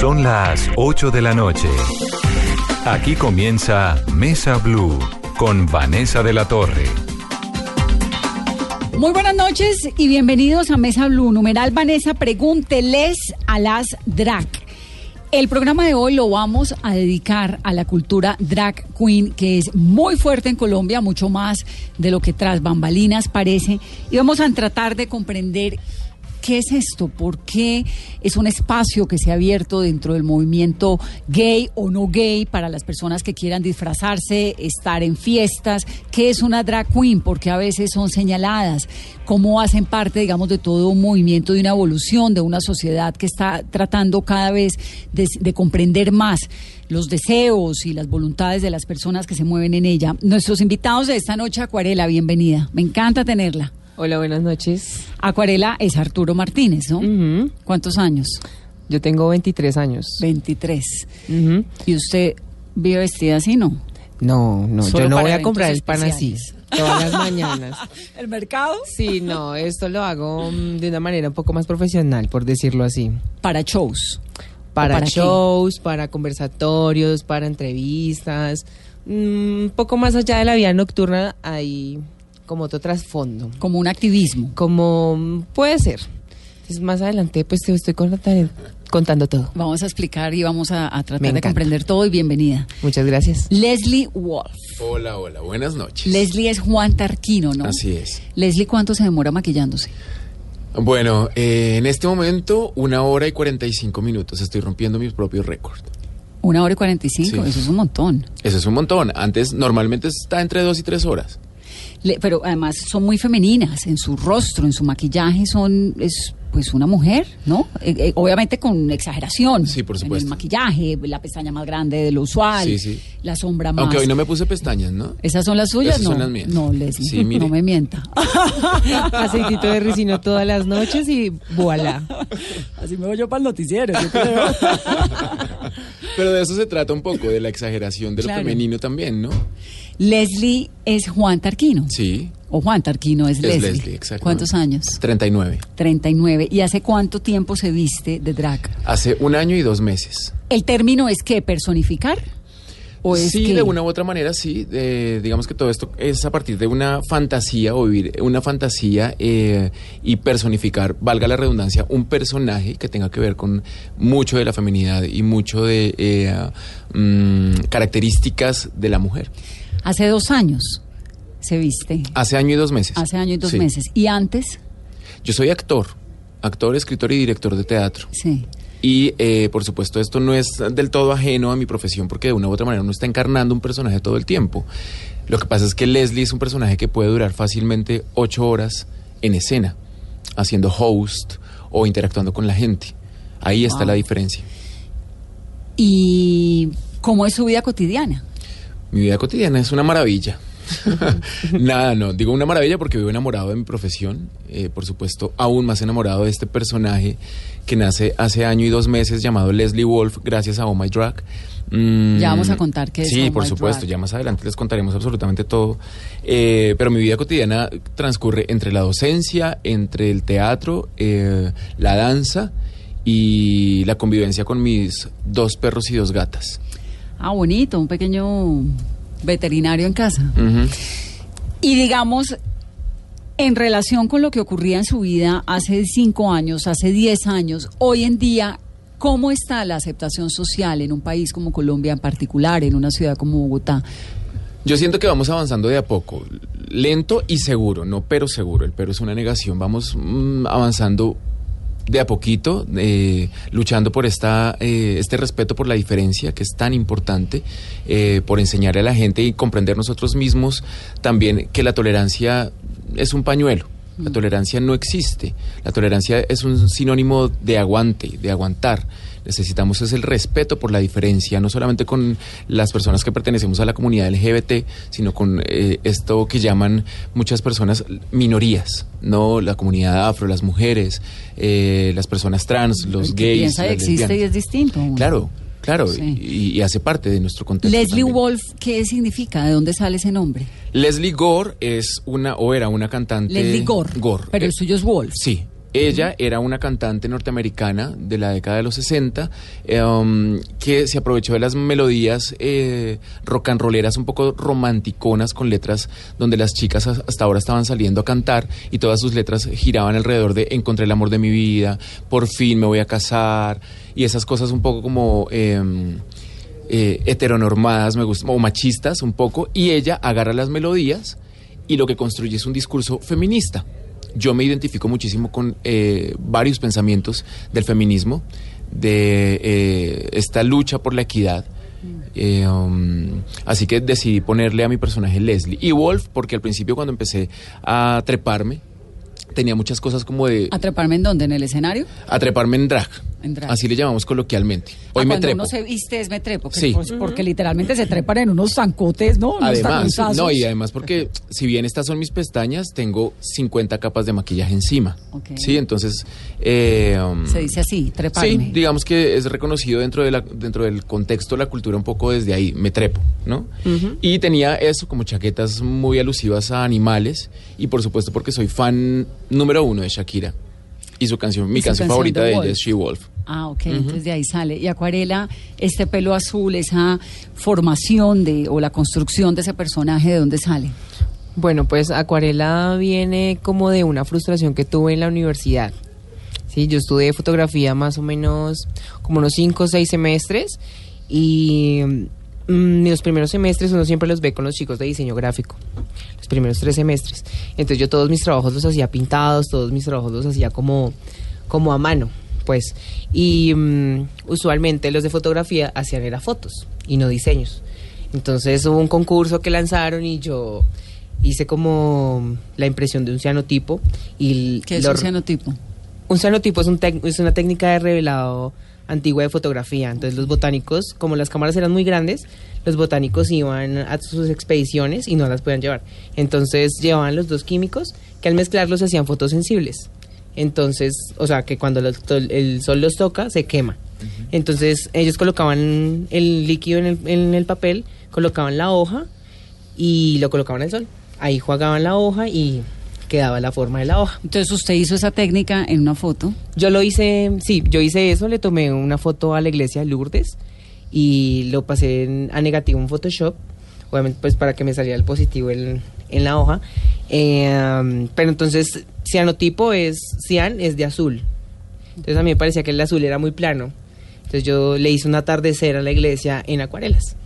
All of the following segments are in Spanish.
Son las 8 de la noche. Aquí comienza Mesa Blue con Vanessa de la Torre. Muy buenas noches y bienvenidos a Mesa Blue. Numeral Vanessa, pregúnteles a las drag. El programa de hoy lo vamos a dedicar a la cultura drag queen, que es muy fuerte en Colombia, mucho más de lo que tras bambalinas parece. Y vamos a tratar de comprender ¿Qué es esto? ¿Por qué es un espacio que se ha abierto dentro del movimiento gay o no gay para las personas que quieran disfrazarse, estar en fiestas? ¿Qué es una drag queen? Porque a veces son señaladas. ¿Cómo hacen parte, digamos, de todo un movimiento, de una evolución, de una sociedad que está tratando cada vez de, de comprender más los deseos y las voluntades de las personas que se mueven en ella? Nuestros invitados de esta noche, Acuarela, bienvenida. Me encanta tenerla. Hola, buenas noches. Acuarela es Arturo Martínez, ¿no? ¿Cuántos años? Yo tengo 23 años. 23. Ujú. ¿Y usted vive vestida así, no? No, no, Solo yo no voy a comprar el pan así todas las mañanas. ¿El mercado? Sí, no, esto lo hago mm, de una manera un poco más profesional, por decirlo así. Para shows. Para, para qué? shows, para conversatorios, para entrevistas. mm, Un poco más allá de la vida nocturna hay como otro trasfondo. Como un activismo. Como puede ser. Entonces más adelante pues te estoy contando, contando todo. Vamos a explicar y vamos a, tratar de comprender todo y bienvenida. Muchas gracias. Leslie Wolf. Hola, hola, buenas noches. Leslie es Juan Tarquino, ¿no? Así es. Leslie, ¿cuánto se demora maquillándose? Bueno, eh, en este momento, una hora y 45 minutos. Estoy rompiendo mi propio récord. Una hora y 45, Sí. eso es un montón. Eso es un montón. Antes, normalmente está entre dos y tres horas. Le- pero además son muy femeninas en su rostro, en su maquillaje, son es pues una mujer, ¿no? Eh, eh, obviamente con exageración. Sí, por En supuesto. el maquillaje, la pestaña más grande de lo usual, Sí, sí. la sombra más. Aunque hoy no me puse pestañas, ¿no? ¿Esas son las suyas? Esas no, son las mías. no, Leslie, Sí, mire. no me mienta. Aceitito de ricino todas las noches y voilà. Así me voy yo para el noticiero, yo creo. Pero de eso se trata un poco, de la exageración de lo Claro. femenino también, ¿no? Leslie es Juan Tarquino. Sí, O Juan Tarquino es, es Leslie. Leslie, exacto. ¿Cuántos años? 39. 39. ¿Y hace cuánto tiempo se viste de drag? Hace un año y dos meses. ¿El término es que personificar? ¿O es sí, que- de una u otra manera, sí. Eh, digamos que todo esto es a partir de una fantasía o vivir una fantasía eh, y personificar, valga la redundancia, un personaje que tenga que ver con mucho de la feminidad y mucho de eh, mm, características de la mujer. Hace dos años se viste. Hace año y dos meses. Hace año y dos Sí. meses. ¿Y antes? Yo soy actor, actor, escritor y director de teatro. Sí. Y eh, por supuesto esto no es del todo ajeno a mi profesión porque de una u otra manera uno está encarnando un personaje todo el tiempo. Lo que pasa es que Leslie es un personaje que puede durar fácilmente ocho horas en escena, haciendo host o interactuando con la gente. Ahí está la diferencia. ¿Y cómo es su vida cotidiana? Mi vida cotidiana es una maravilla. Nada, no, digo una maravilla porque vivo enamorado de mi profesión, eh, por supuesto, aún más enamorado de este personaje que nace hace año y dos meses llamado Leslie Wolf, gracias a Oh My Drag. Mm, Ya vamos a contar qué es Sí, Oh por supuesto, Drag. ya más adelante les contaremos absolutamente todo. Eh, pero mi vida cotidiana transcurre entre la docencia, entre el teatro, eh, la danza y la convivencia con mis dos perros y dos gatas. Ah, bonito, un pequeño veterinario en casa. Y digamos, en relación con lo que ocurría en su vida hace cinco años, hace diez años, hoy en día, ¿cómo está la aceptación social en un país como Colombia en particular, en una ciudad como Bogotá? Yo siento que vamos avanzando de a poco, lento y seguro, no pero seguro, el pero es una negación, vamos mm, avanzando de a poquito, eh, luchando por esta, eh, este respeto por la diferencia que es tan importante, eh, por enseñarle a la gente y comprender nosotros mismos también que la tolerancia es un pañuelo La tolerancia no existe. La tolerancia es un sinónimo de aguante, de aguantar. Necesitamos es el respeto por la diferencia, no solamente con las personas que pertenecemos a la comunidad LGBT, sino con eh, esto que llaman muchas personas minorías, no la comunidad afro, las mujeres, eh, las personas trans, los El que gays. piensa existe y lesbianas. es distinto. Claro, claro, Sí. y, y hace parte de nuestro contexto. Leslie también. Wolf, ¿qué significa? ¿De dónde sale ese nombre? Leslie Gore es una, o era una cantante. Leslie Gore. Gore. Pero Eh, el suyo es Wolf. Sí. Ella era una cantante norteamericana de la década de los 60 eh, um, que se aprovechó de las melodías eh, rock and rolleras un poco romanticonas con letras donde las chicas as- hasta ahora estaban saliendo a cantar y todas sus letras giraban alrededor de encontré el amor de mi vida, por fin me voy a casar y esas cosas un poco como... em, eh, heteronormadas, me gusta, o machistas un poco, y ella agarra las melodías y lo que construye es un discurso feminista. Yo me identifico muchísimo con eh, varios pensamientos del feminismo, de eh, esta lucha por la equidad. Eh, um, así que decidí ponerle a mi personaje Leslie. Y Wolf, porque al principio cuando empecé a treparme, tenía muchas cosas como de ¿Atreparme en dónde? ¿En el escenario? a treparme en drag. Así le llamamos coloquialmente. Hoy Ah, me cuando trepo. uno se viste es me trepo. Sí. pues, Porque literalmente se trepan en unos zancotes, ¿no? Unos Además, no, y además porque si bien estas son mis pestañas, tengo 50 capas de maquillaje encima. Ok. Sí, entonces... eh, um, Se dice así, treparme. Sí, digamos que es reconocido dentro, de la, dentro del contexto de la cultura un poco desde ahí, me trepo, ¿no? Y tenía eso como chaquetas muy alusivas a animales y por supuesto porque soy fan número uno de Shakira. Y su canción, mi su canción canción favorita de ella es She Wolf. Ah, ok, entonces de ahí sale. Y Acuarela, este pelo azul, esa formación de o la construcción de ese personaje, ¿de dónde sale? Bueno, pues Acuarela viene como de una frustración que tuve en la universidad. Sí, yo estudié fotografía más o menos como unos 5 o 6 semestres y mm, los primeros semestres uno siempre los ve con los chicos de diseño gráfico, los primeros tres semestres. Entonces yo todos mis trabajos los hacía pintados, todos mis trabajos los hacía como, como a mano, pues. Y mm, usualmente los de fotografía hacían era fotos y no diseños. Entonces hubo un concurso que lanzaron y yo hice como la impresión de un cianotipo y ¿Qué es un cianotipo? un cianotipo es, un es una técnica de revelado antigua de fotografía. Entonces los botánicos, como las cámaras eran muy grandes, los botánicos iban a sus expediciones y no las podían llevar. Entonces llevaban los dos químicos que al mezclarlos hacían fotosensibles. Entonces, o sea, que cuando los- el sol los toca, se quema. Entonces ellos colocaban el líquido en el, en el papel, colocaban la hoja y lo colocaban al sol. Ahí jugaban la hoja y quedaba la forma de la hoja. Entonces usted hizo esa técnica en una foto. Yo lo hice, sí, yo hice eso, le tomé una foto a la iglesia de Lourdes y lo pasé en- a negativo en Photoshop, obviamente pues para que me saliera el positivo en, en la hoja. Eh, pero entonces, cianotipo es, cian es de azul. Entonces a mí me parecía que el azul era muy plano. Entonces yo le hice un atardecer a la iglesia en acuarelas.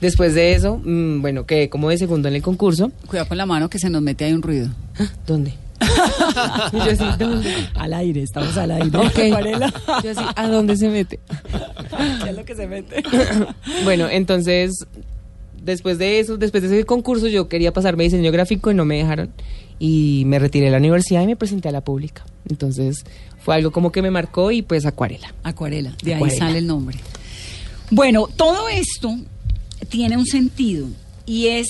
Después de eso, mm, bueno, quedé como de segundo en el concurso. Cuidado con la mano que se nos mete ahí un ruido. ¿Dónde? Y yo así, ¿dónde? Al aire, estamos al aire. Ok. Acuarela. Yo así, ¿a dónde se mete? ¿Qué es lo que se mete? bueno, entonces, después de eso, después de ese concurso, yo quería pasarme diseño gráfico y no me dejaron. Y me retiré de la universidad y me presenté a la pública. Entonces, fue algo como que me marcó y pues acuarela. Acuarela, de ahí sale el nombre. Bueno, todo esto tiene un sentido y es,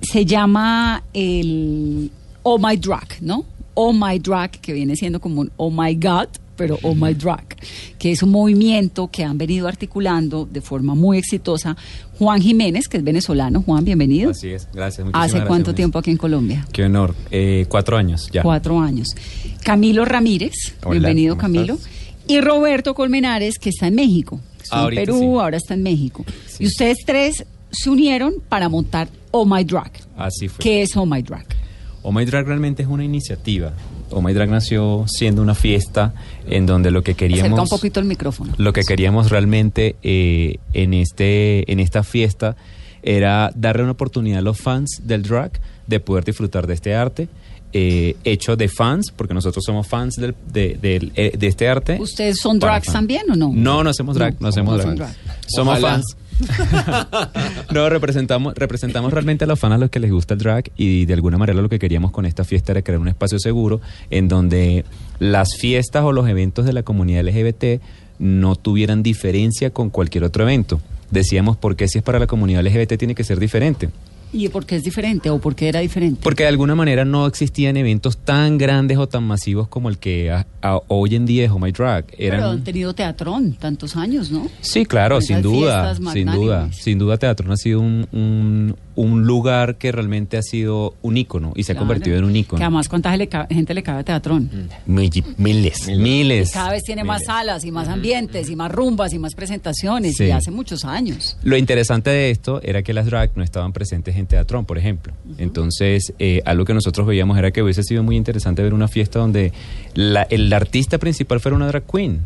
se llama el Oh My Drag, ¿no? Oh My Drag, que viene siendo como un Oh My God, pero Oh My Drag, que es un movimiento que han venido articulando de forma muy exitosa Juan Jiménez, que es venezolano. Juan, bienvenido. Así es, gracias. ¿Hace gracias, cuánto tiempo aquí en Colombia? Qué honor. Eh, cuatro años ya. Cuatro años. Camilo Ramírez, Hola, bienvenido ¿cómo Camilo. estás? Y Roberto Colmenares, que está en México. Estuvo en Perú, sí. ahora está en México. Sí. Y ustedes tres se unieron para montar Oh My Drag. Así fue. ¿Qué es Oh My Drag? Oh My Drag realmente es una iniciativa. Oh My Drag nació siendo una fiesta en donde lo que Acerca queríamos... un poquito el micrófono. Lo que queríamos realmente eh, en, este, en esta fiesta era darle una oportunidad a los fans del drag de poder disfrutar de este arte. Eh, hecho de fans, porque nosotros somos fans del- de, eh, de este arte. ¿Ustedes son drags también o no? No, no hacemos drag, No, no, hacemos drag. Somos Ojalá. fans. No, representamos, representamos realmente a los fans a los que les gusta el drag y de alguna manera lo que queríamos con esta fiesta era crear un espacio seguro en donde las fiestas o los eventos de la comunidad LGBT no tuvieran diferencia con cualquier otro evento. Decíamos, ¿por qué si es para la comunidad LGBT tiene que ser diferente? ¿Y por qué es diferente o por qué era diferente? Porque de alguna manera no existían eventos tan grandes o tan masivos como el que a- a- hoy en día es Oh My Drag. Pero Eran, han tenido teatrón tantos años, ¿no? Sí, claro, sin duda, sin duda, sin duda Teatro ha sido un, un, un lugar que realmente ha sido un ícono y se ha Claro. convertido en un Que ícono. además, ¿cuánta gente le cabe a teatrón? Miles, miles. Cada vez tiene más salas y más ambientes y más rumbas y más presentaciones Sí. y hace muchos años. Lo interesante de esto era que las drag no estaban presentes en Teatrón, por ejemplo. Entonces, eh, algo que nosotros veíamos era que hubiese sido muy interesante ver una fiesta donde la- el artista principal fuera una drag queen.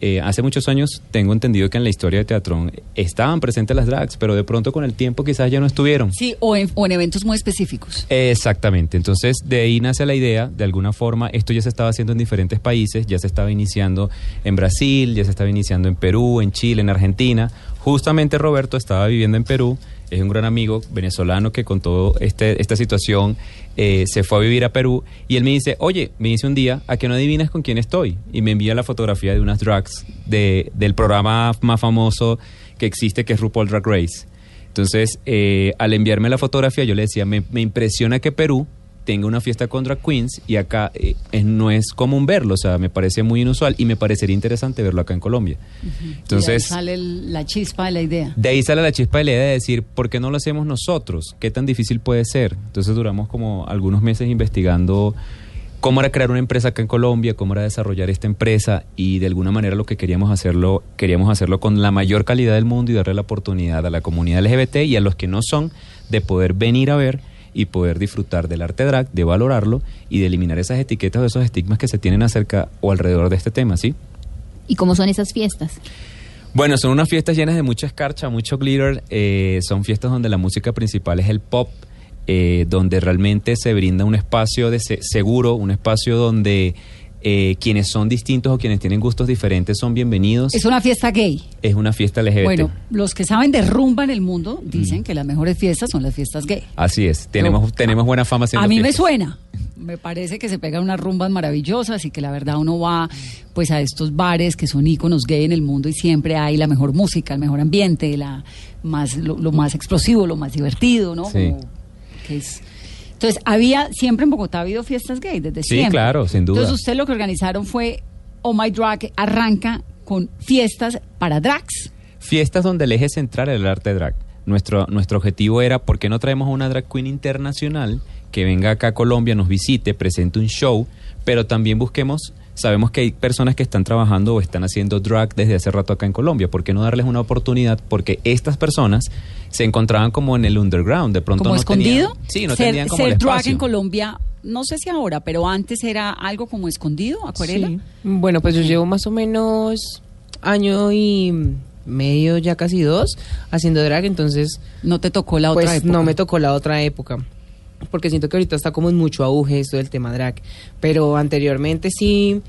Eh, hace muchos años tengo entendido que en la historia de Teatrón estaban presentes las drags, pero de pronto con el tiempo quizás ya no estuvieron. Sí, o en, o en eventos muy específicos. Exactamente, entonces de ahí nace la idea, de alguna forma, esto ya se estaba haciendo en diferentes países, ya se estaba iniciando en Brasil, ya se estaba iniciando en Perú, en Chile, en Argentina. Justamente Roberto estaba viviendo en Perú, es un gran amigo venezolano que con toda este, esta situación eh, se fue a vivir a Perú y él me dice, oye, me dice un día, ¿a que no adivinas con quién estoy? Y me envía la fotografía de unas drags de, del programa más famoso que existe, que es RuPaul Drag Race. Entonces, eh, al enviarme la fotografía, yo le decía, me, me impresiona que Perú tenga una fiesta con drag queens y acá eh, no es común verlo, o sea, me parece muy inusual y me parecería interesante verlo acá en Colombia. y de ahí Entonces, sale el- la chispa de la idea. de ahí sale la chispa de la idea de decir, ¿por qué no lo hacemos nosotros? ¿Qué tan difícil puede ser? Entonces duramos como algunos meses investigando cómo era crear una empresa acá en Colombia, cómo era desarrollar esta empresa y de alguna manera lo que queríamos hacerlo, queríamos hacerlo con la mayor calidad del mundo y darle la oportunidad a la comunidad LGBT y a los que no son de poder venir a ver y poder disfrutar del arte drag, de valorarlo y de eliminar esas etiquetas o esos estigmas que se tienen acerca o alrededor de este tema, ¿sí? ¿Y cómo son esas fiestas? Bueno, son unas fiestas llenas de mucha escarcha, mucho glitter. eh, son fiestas donde la música principal es el pop, eh, donde realmente se brinda un espacio de se- seguro, un espacio donde eh, quienes son distintos o quienes tienen gustos diferentes son bienvenidos. Es una fiesta gay. Es una fiesta LGBT. Bueno, los que saben de rumba en el mundo dicen que las mejores fiestas son las fiestas gay. Así es, tenemos, tenemos buena fama haciendo A mí me suena. Me parece que se pegan unas rumbas maravillosas y que la verdad uno va pues a estos bares que son íconos gay en el mundo y siempre hay la mejor música, el mejor ambiente, la más lo, lo más explosivo, lo más divertido, ¿no? Sí. Como que es entonces, había siempre en Bogotá ha habido fiestas gay desde Sí, siempre. claro, sin duda. Entonces, usted lo que organizaron fue Oh My Drag arranca con fiestas para drags. Fiestas donde el eje central era el arte drag. Nuestro, nuestro objetivo era, ¿por qué no traemos a una drag queen internacional que venga acá a Colombia, nos visite, presente un show, pero también busquemos, sabemos que hay personas que están trabajando o están haciendo drag desde hace rato acá en Colombia, ¿por qué no darles una oportunidad? Porque estas personas se encontraban como en el underground, de pronto como no escondido. tenían- sí, no ser, tenían como ser el drag en Colombia, no sé si ahora, pero antes era algo como escondido, acuarela. Sí. Bueno, pues yo llevo más o menos año y medio, ya casi dos, haciendo drag, entonces... No te tocó la pues otra época. no me tocó la otra época. Porque siento que ahorita está como en mucho auge esto del tema drag. Pero anteriormente sí,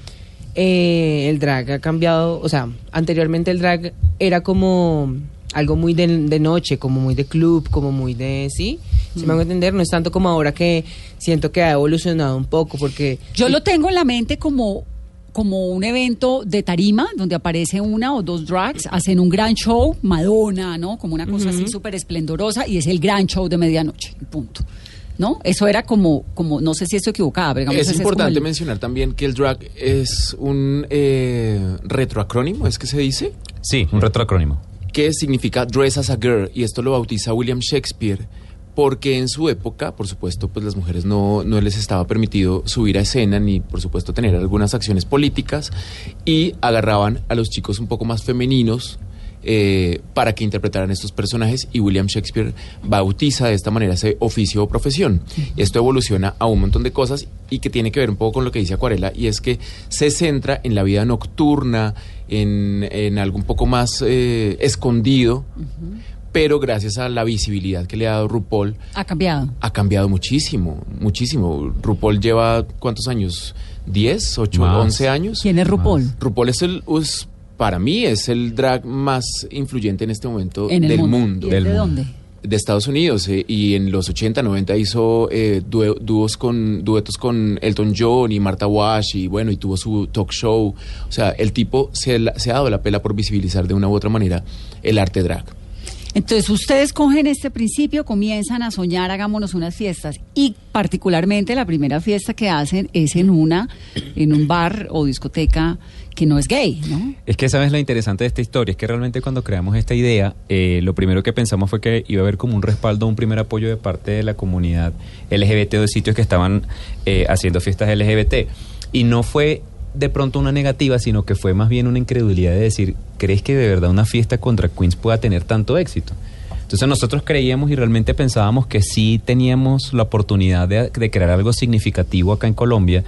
eh, el drag ha cambiado. O sea, anteriormente el drag era como algo muy de, de noche, como muy de club, como muy de... ¿Sí? ¿Sí me hago entender? No es tanto como ahora que siento que ha evolucionado un poco, porque... Yo lo tengo en la mente como como un evento de tarima donde aparece una o dos drags, hacen un gran show, Madonna, ¿no? Como una cosa así súper esplendorosa y es el gran show de medianoche, punto. ¿No? Eso era como, como no sé si estoy equivocada, pero digamos Es importante como el- mencionar también que el drag es un eh, retroacrónimo, ¿es que se dice? Sí, un retroacrónimo. que significa Dress as a Girl, y esto lo bautiza William Shakespeare, porque en su época, por supuesto, pues las mujeres no, no les estaba permitido subir a escena ni, por supuesto, tener algunas acciones políticas, y agarraban a los chicos un poco más femeninos eh, para que interpretaran estos personajes, y William Shakespeare bautiza de esta manera ese oficio o profesión. Y esto evoluciona a un montón de cosas y que tiene que ver un poco con lo que dice Acuarela, y es que se centra en la vida nocturna, en, en algo un poco más eh, escondido, pero gracias a la visibilidad que le ha dado RuPaul, ha cambiado. ha cambiado muchísimo, muchísimo. RuPaul lleva, ¿cuántos años? ¿10, 8, Más. 11 años? ¿Quién es RuPaul? RuPaul es, el, es para mí es el drag más influyente en este momento En el del mundo. mundo. ¿Y es de dónde? De Estados Unidos. eh, y en los 80, 90 hizo eh, dúos con, duetos con Elton John y Martha Wash y bueno, y tuvo su talk show. O sea, el tipo se, se ha dado la pela por visibilizar de una u otra manera el arte drag. Entonces ustedes cogen este principio, comienzan a soñar, hagámonos unas fiestas y particularmente la primera fiesta que hacen es en una, en un bar o discoteca que no es gay, ¿no? Es que sabes lo interesante de esta historia, es que realmente cuando creamos esta idea, eh, lo primero que pensamos fue que iba a haber como un respaldo, un primer apoyo de parte de la comunidad LGBT de sitios que estaban eh, haciendo fiestas LGBT. Y no fue de pronto una negativa, sino que fue más bien una incredulidad de decir, ¿crees que de verdad una fiesta contra Queens pueda tener tanto éxito? Entonces nosotros creíamos y realmente pensábamos que sí teníamos la oportunidad de crear algo significativo acá en Colombia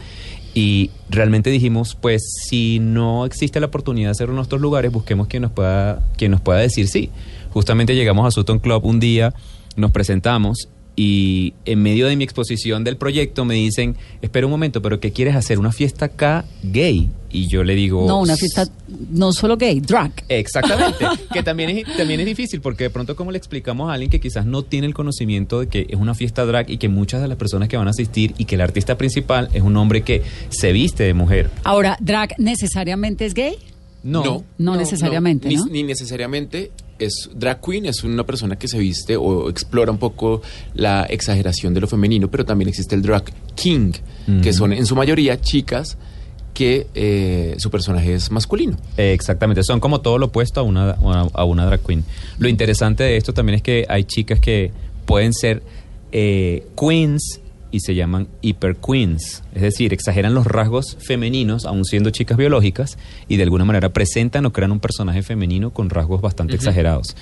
y realmente dijimos, pues si no existe la oportunidad de hacerlo en nuestros lugares, busquemos quien nos pueda, quien nos pueda decir sí. Justamente llegamos a Sutton Club un día, nos presentamos y en medio de mi exposición del proyecto me dicen, espera un momento, pero ¿qué quieres hacer? ¿Una fiesta acá gay? Y yo le digo... No, una fiesta no solo gay, drag. Exactamente, que también es, también es difícil porque de pronto como le explicamos a alguien que quizás no tiene el conocimiento de que es una fiesta drag y que muchas de las personas que van a asistir y que el artista principal es un hombre que se viste de mujer. Ahora, drag necesariamente es gay? No, No necesariamente, ni, ¿no? ni necesariamente es drag queen, es una persona que se viste o explora un poco la exageración de lo femenino, pero también existe el drag king, que son en su mayoría chicas que eh, su personaje es masculino. Eh, Exactamente, son como todo lo opuesto a una, a una drag queen. Lo interesante de esto también es que hay chicas que pueden ser eh, queens y se llaman hyper queens, es decir, exageran los rasgos femeninos aun siendo chicas biológicas y de alguna manera presentan o crean un personaje femenino con rasgos bastante exagerados.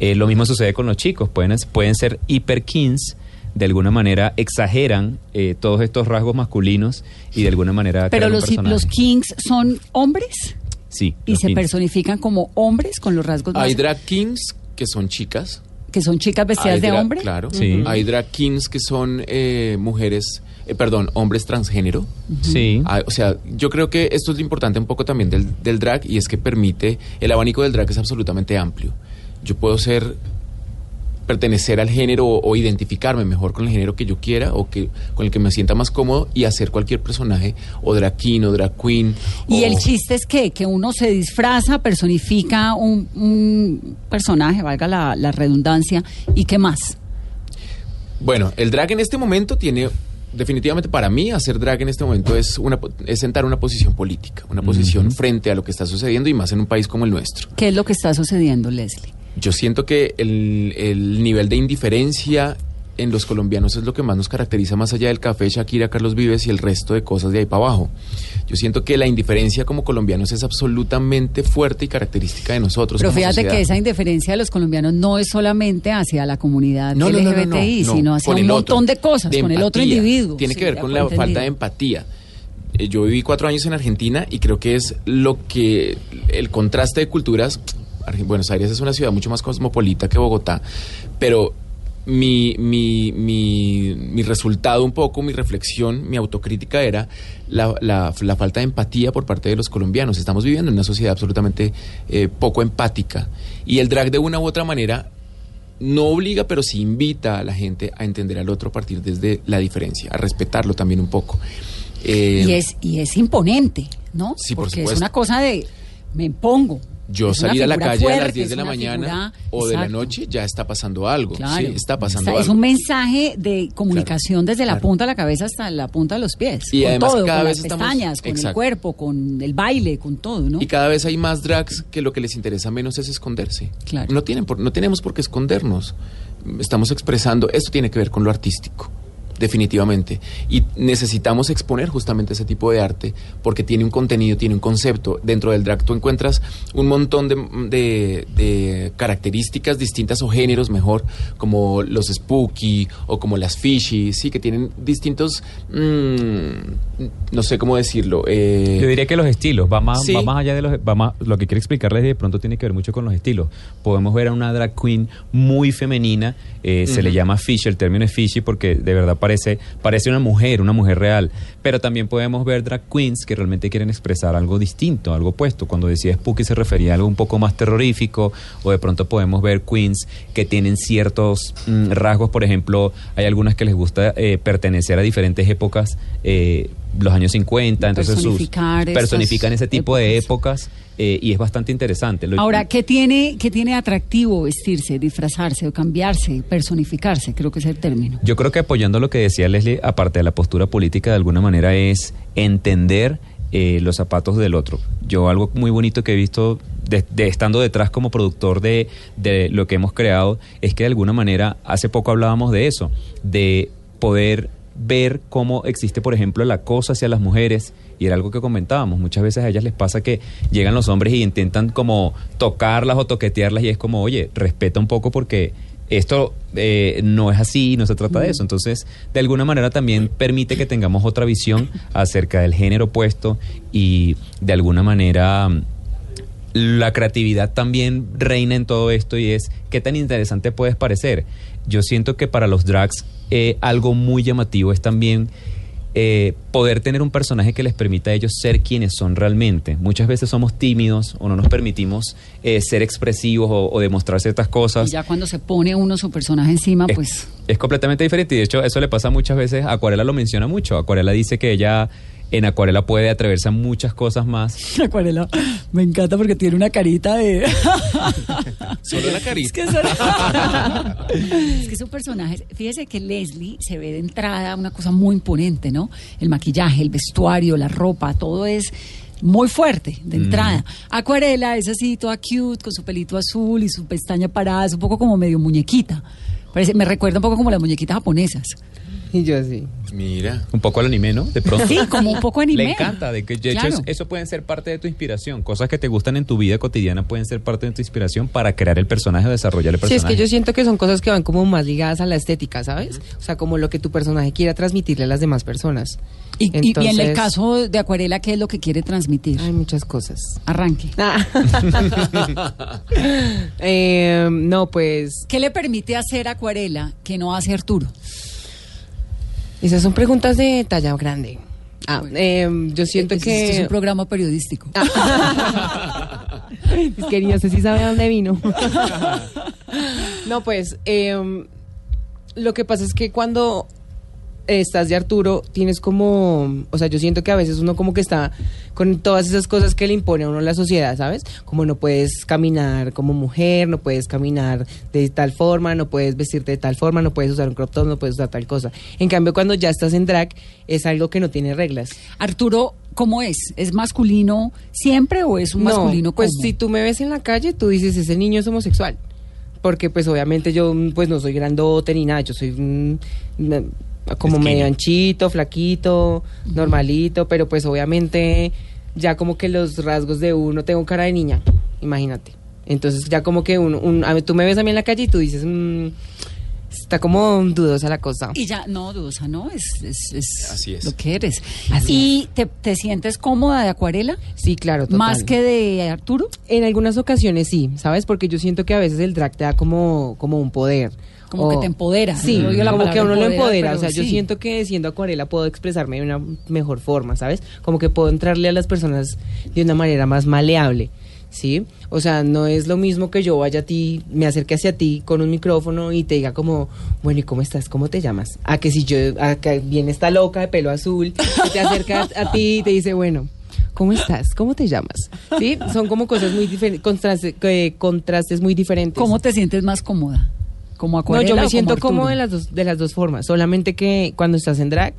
Eh, lo mismo sucede con los chicos, pueden, pueden ser hyper kings, de alguna manera exageran eh, todos estos rasgos masculinos y de alguna manera Pero crean un los, los kings son hombres sí, y se kings. personifican como hombres con los rasgos Hay drag kings que son chicas. Que son chicas vestidas de hombre. Claro. Sí. Hay drag kings que son eh, mujeres, eh, perdón, hombres transgénero. Sí. Ah, o sea, yo creo que esto es lo importante un poco también del, del drag y es que permite, el abanico del drag es absolutamente amplio. Yo puedo ser, pertenecer al género o, identificarme mejor con el género que yo quiera o que con el que me sienta más cómodo y hacer cualquier personaje o drag king o drag queen. Y o- el chiste es que, que uno se disfraza, personifica un, un personaje, valga la, la redundancia, y qué más. Bueno, el drag en este momento tiene, definitivamente para mí, hacer drag en este momento es, una, es sentar una posición política, una posición frente a lo que está sucediendo y más en un país como el nuestro. ¿Qué es lo que está sucediendo, Leslie? Yo siento que el, el nivel de indiferencia en los colombianos es lo que más nos caracteriza más allá del café, Shakira, Carlos Vives y el resto de cosas de ahí para abajo. Yo siento que la indiferencia como colombianos es absolutamente fuerte y característica de nosotros. Pero como fíjate sociedad. que esa indiferencia de los colombianos no es solamente hacia la comunidad No, no, no, no, no, LGBTI, no, sino hacia un montón otro, de cosas, de con el otro individuo. Tiene Sí, que ver con la falta de empatía. Eh, Yo viví cuatro años en Argentina y creo que es lo que el contraste de culturas. Buenos Aires es una ciudad mucho más cosmopolita que Bogotá, pero mi, mi, mi, mi resultado un poco, mi reflexión, mi autocrítica era la, la- la falta de empatía por parte de los colombianos. Estamos viviendo en una sociedad absolutamente eh, poco empática y el drag de una u otra manera no obliga, pero sí invita a la gente a entender al otro a partir desde la diferencia, a respetarlo también un poco. Eh, Y es, y es imponente, ¿no? Sí, por Porque es una cosa de me impongo. Yo Es salir a la calle a las fuerte, 10 de la mañana figura- o de la noche ya está pasando algo. Claro. Sí, está pasando Está- Es un mensaje de comunicación desde la punta de la cabeza hasta la punta de los pies. Y con además todo, cada con vez las estamos- pestañas, con el cuerpo, con el baile, con todo, ¿no? Y cada vez hay más drags que lo que les interesa menos es esconderse. Claro. No, tienen por- no tenemos por qué escondernos. Estamos expresando, esto tiene que ver con lo artístico, definitivamente. Y necesitamos exponer justamente ese tipo de arte porque tiene un contenido, tiene un concepto. Dentro del drag tú encuentras un montón de, de- de características distintas o géneros mejor, como los spooky o como las fishy, sí, que tienen distintos, mm, no sé cómo decirlo. eh, Yo diría que los estilos, va más, Sí. va más allá de los... Va más, lo que quiero explicarles de pronto tiene que ver mucho con los estilos. Podemos ver a una drag queen muy femenina, eh, se le llama fishy, el término es fishy porque de verdad parece, parece una mujer, una mujer real. Pero también podemos ver drag queens que realmente quieren expresar algo distinto, algo opuesto. Cuando decía spooky se refería a algo un poco más terrorífico, o de pronto podemos ver queens que tienen ciertos mm, rasgos, por ejemplo, hay algunas que les gusta eh, pertenecer a diferentes épocas, eh, los años 50, entonces sus- personifican ese tipo de épocas eh, y es bastante interesante. Ahora, ¿qué tiene, ¿qué tiene atractivo vestirse, disfrazarse o cambiarse, personificarse? Creo que es el término. Yo creo que apoyando lo que decía Leslie, aparte de la postura política, de alguna manera es entender eh, los zapatos del otro. Yo algo muy bonito que he visto de, de estando detrás como productor de, de lo que hemos creado es que de alguna manera, hace poco hablábamos de eso, de poder ver cómo existe, por ejemplo, el acoso hacia las mujeres. Y era algo que comentábamos. Muchas veces a ellas les pasa que llegan los hombres y intentan como tocarlas o toquetearlas y es como, oye, respeta un poco porque esto eh, no es así, no se trata de eso. Entonces, de alguna manera también permite que tengamos otra visión acerca del género opuesto y de alguna manera mm, la creatividad también reina en todo esto y es qué tan interesante puedes parecer. Yo siento que para los drags eh, algo muy llamativo es también eh, poder tener un personaje que les permita a ellos ser quienes son realmente. Muchas veces somos tímidos o no nos permitimos eh, ser expresivos o, o demostrar ciertas cosas. Y ya cuando se pone uno su personaje encima, Es- pues Es completamente diferente y de hecho eso le pasa muchas veces, Acuarela lo menciona mucho, Acuarela dice que ella en Acuarela puede atreverse a muchas cosas más. Acuarela, me encanta porque tiene una carita de... Solo la carita. Es que, son- es que su personaje, fíjese que Leslie se ve de entrada una cosa muy imponente, ¿no? El maquillaje, el vestuario, la ropa, todo es muy fuerte de entrada. Acuarela es así, toda cute, con su pelito azul y su pestaña parada, es un poco como medio muñequita. Parece, me recuerda un poco como las muñequitas japonesas. Y yo así. Mira. Un poco al anime, ¿no? De pronto. Sí, como un poco anime. Le encanta, de que de hecho Claro. eso pueden ser parte de tu inspiración. Cosas que te gustan en tu vida cotidiana pueden ser parte de tu inspiración para crear el personaje o desarrollar el Sí, personaje. es que yo siento que son cosas que van como más ligadas a la estética, ¿sabes? O sea, como lo que tu personaje quiera transmitirle a las demás personas. Y, en el caso de Acuarela, ¿qué es lo que quiere transmitir? Hay muchas cosas. Arranque. Eh, no, pues ¿Qué le permite hacer Acuarela que no hace Arturo? Esas son preguntas de talla grande. Ah, eh, yo siento Este que... es un programa periodístico. es que no sé si sabe dónde vino. no, pues, eh, lo que pasa es que cuando estás de Arturo, tienes como, o sea, yo siento que a veces uno como que está con todas esas cosas que le impone a uno la sociedad, ¿sabes? Como no puedes caminar como mujer, no puedes caminar de tal forma, no puedes vestirte de tal forma, no puedes usar un crop top, no puedes usar tal cosa. En cambio, cuando ya estás en drag, es algo que no tiene reglas. Arturo, ¿cómo es? ¿Es masculino siempre o es un masculino pues como? si tú me ves en la calle, tú dices, ese niño es homosexual. Porque pues obviamente yo pues no soy grandote ni nada, yo soy mm, como Esquina. medio anchito, flaquito, normalito, pero pues obviamente ya como que los rasgos de uno, tengo cara de niña, imagínate. Entonces ya como que uno, un- a ver, tú me ves a mí en la calle y tú dices, mm, está como dudosa la cosa. Y ya, no, Dudosa, no, es, es, es Así es. lo que eres. Así ¿Y te, te sientes cómoda de Acuarela? Sí, claro, total. ¿Más que de Arturo? En algunas ocasiones sí, ¿sabes? Porque yo siento que a veces el drag te da como, como un poder. Como que te empodera. Sí, No la como que a uno lo empodera. O sea, yo siento que siendo acuarela puedo expresarme de una mejor forma, ¿sabes? Como que puedo entrarle a las personas de una manera más maleable. ¿Sí? O sea, no es lo mismo que yo vaya a ti, me acerque hacia ti con un micrófono y te diga como, bueno, ¿y cómo estás? ¿Cómo te llamas? A que si yo, a que viene esta loca de pelo azul, que te acerca a, ti y te dice, bueno, ¿cómo estás? ¿Cómo te llamas? ¿Sí? Son como cosas muy diferentes, contrastes, que- contrastes muy diferentes. ¿Cómo te sientes más cómoda? ¿Como No, Acuarela yo o me como siento Arturo? como de las dos de las dos formas. Solamente que cuando estás en drag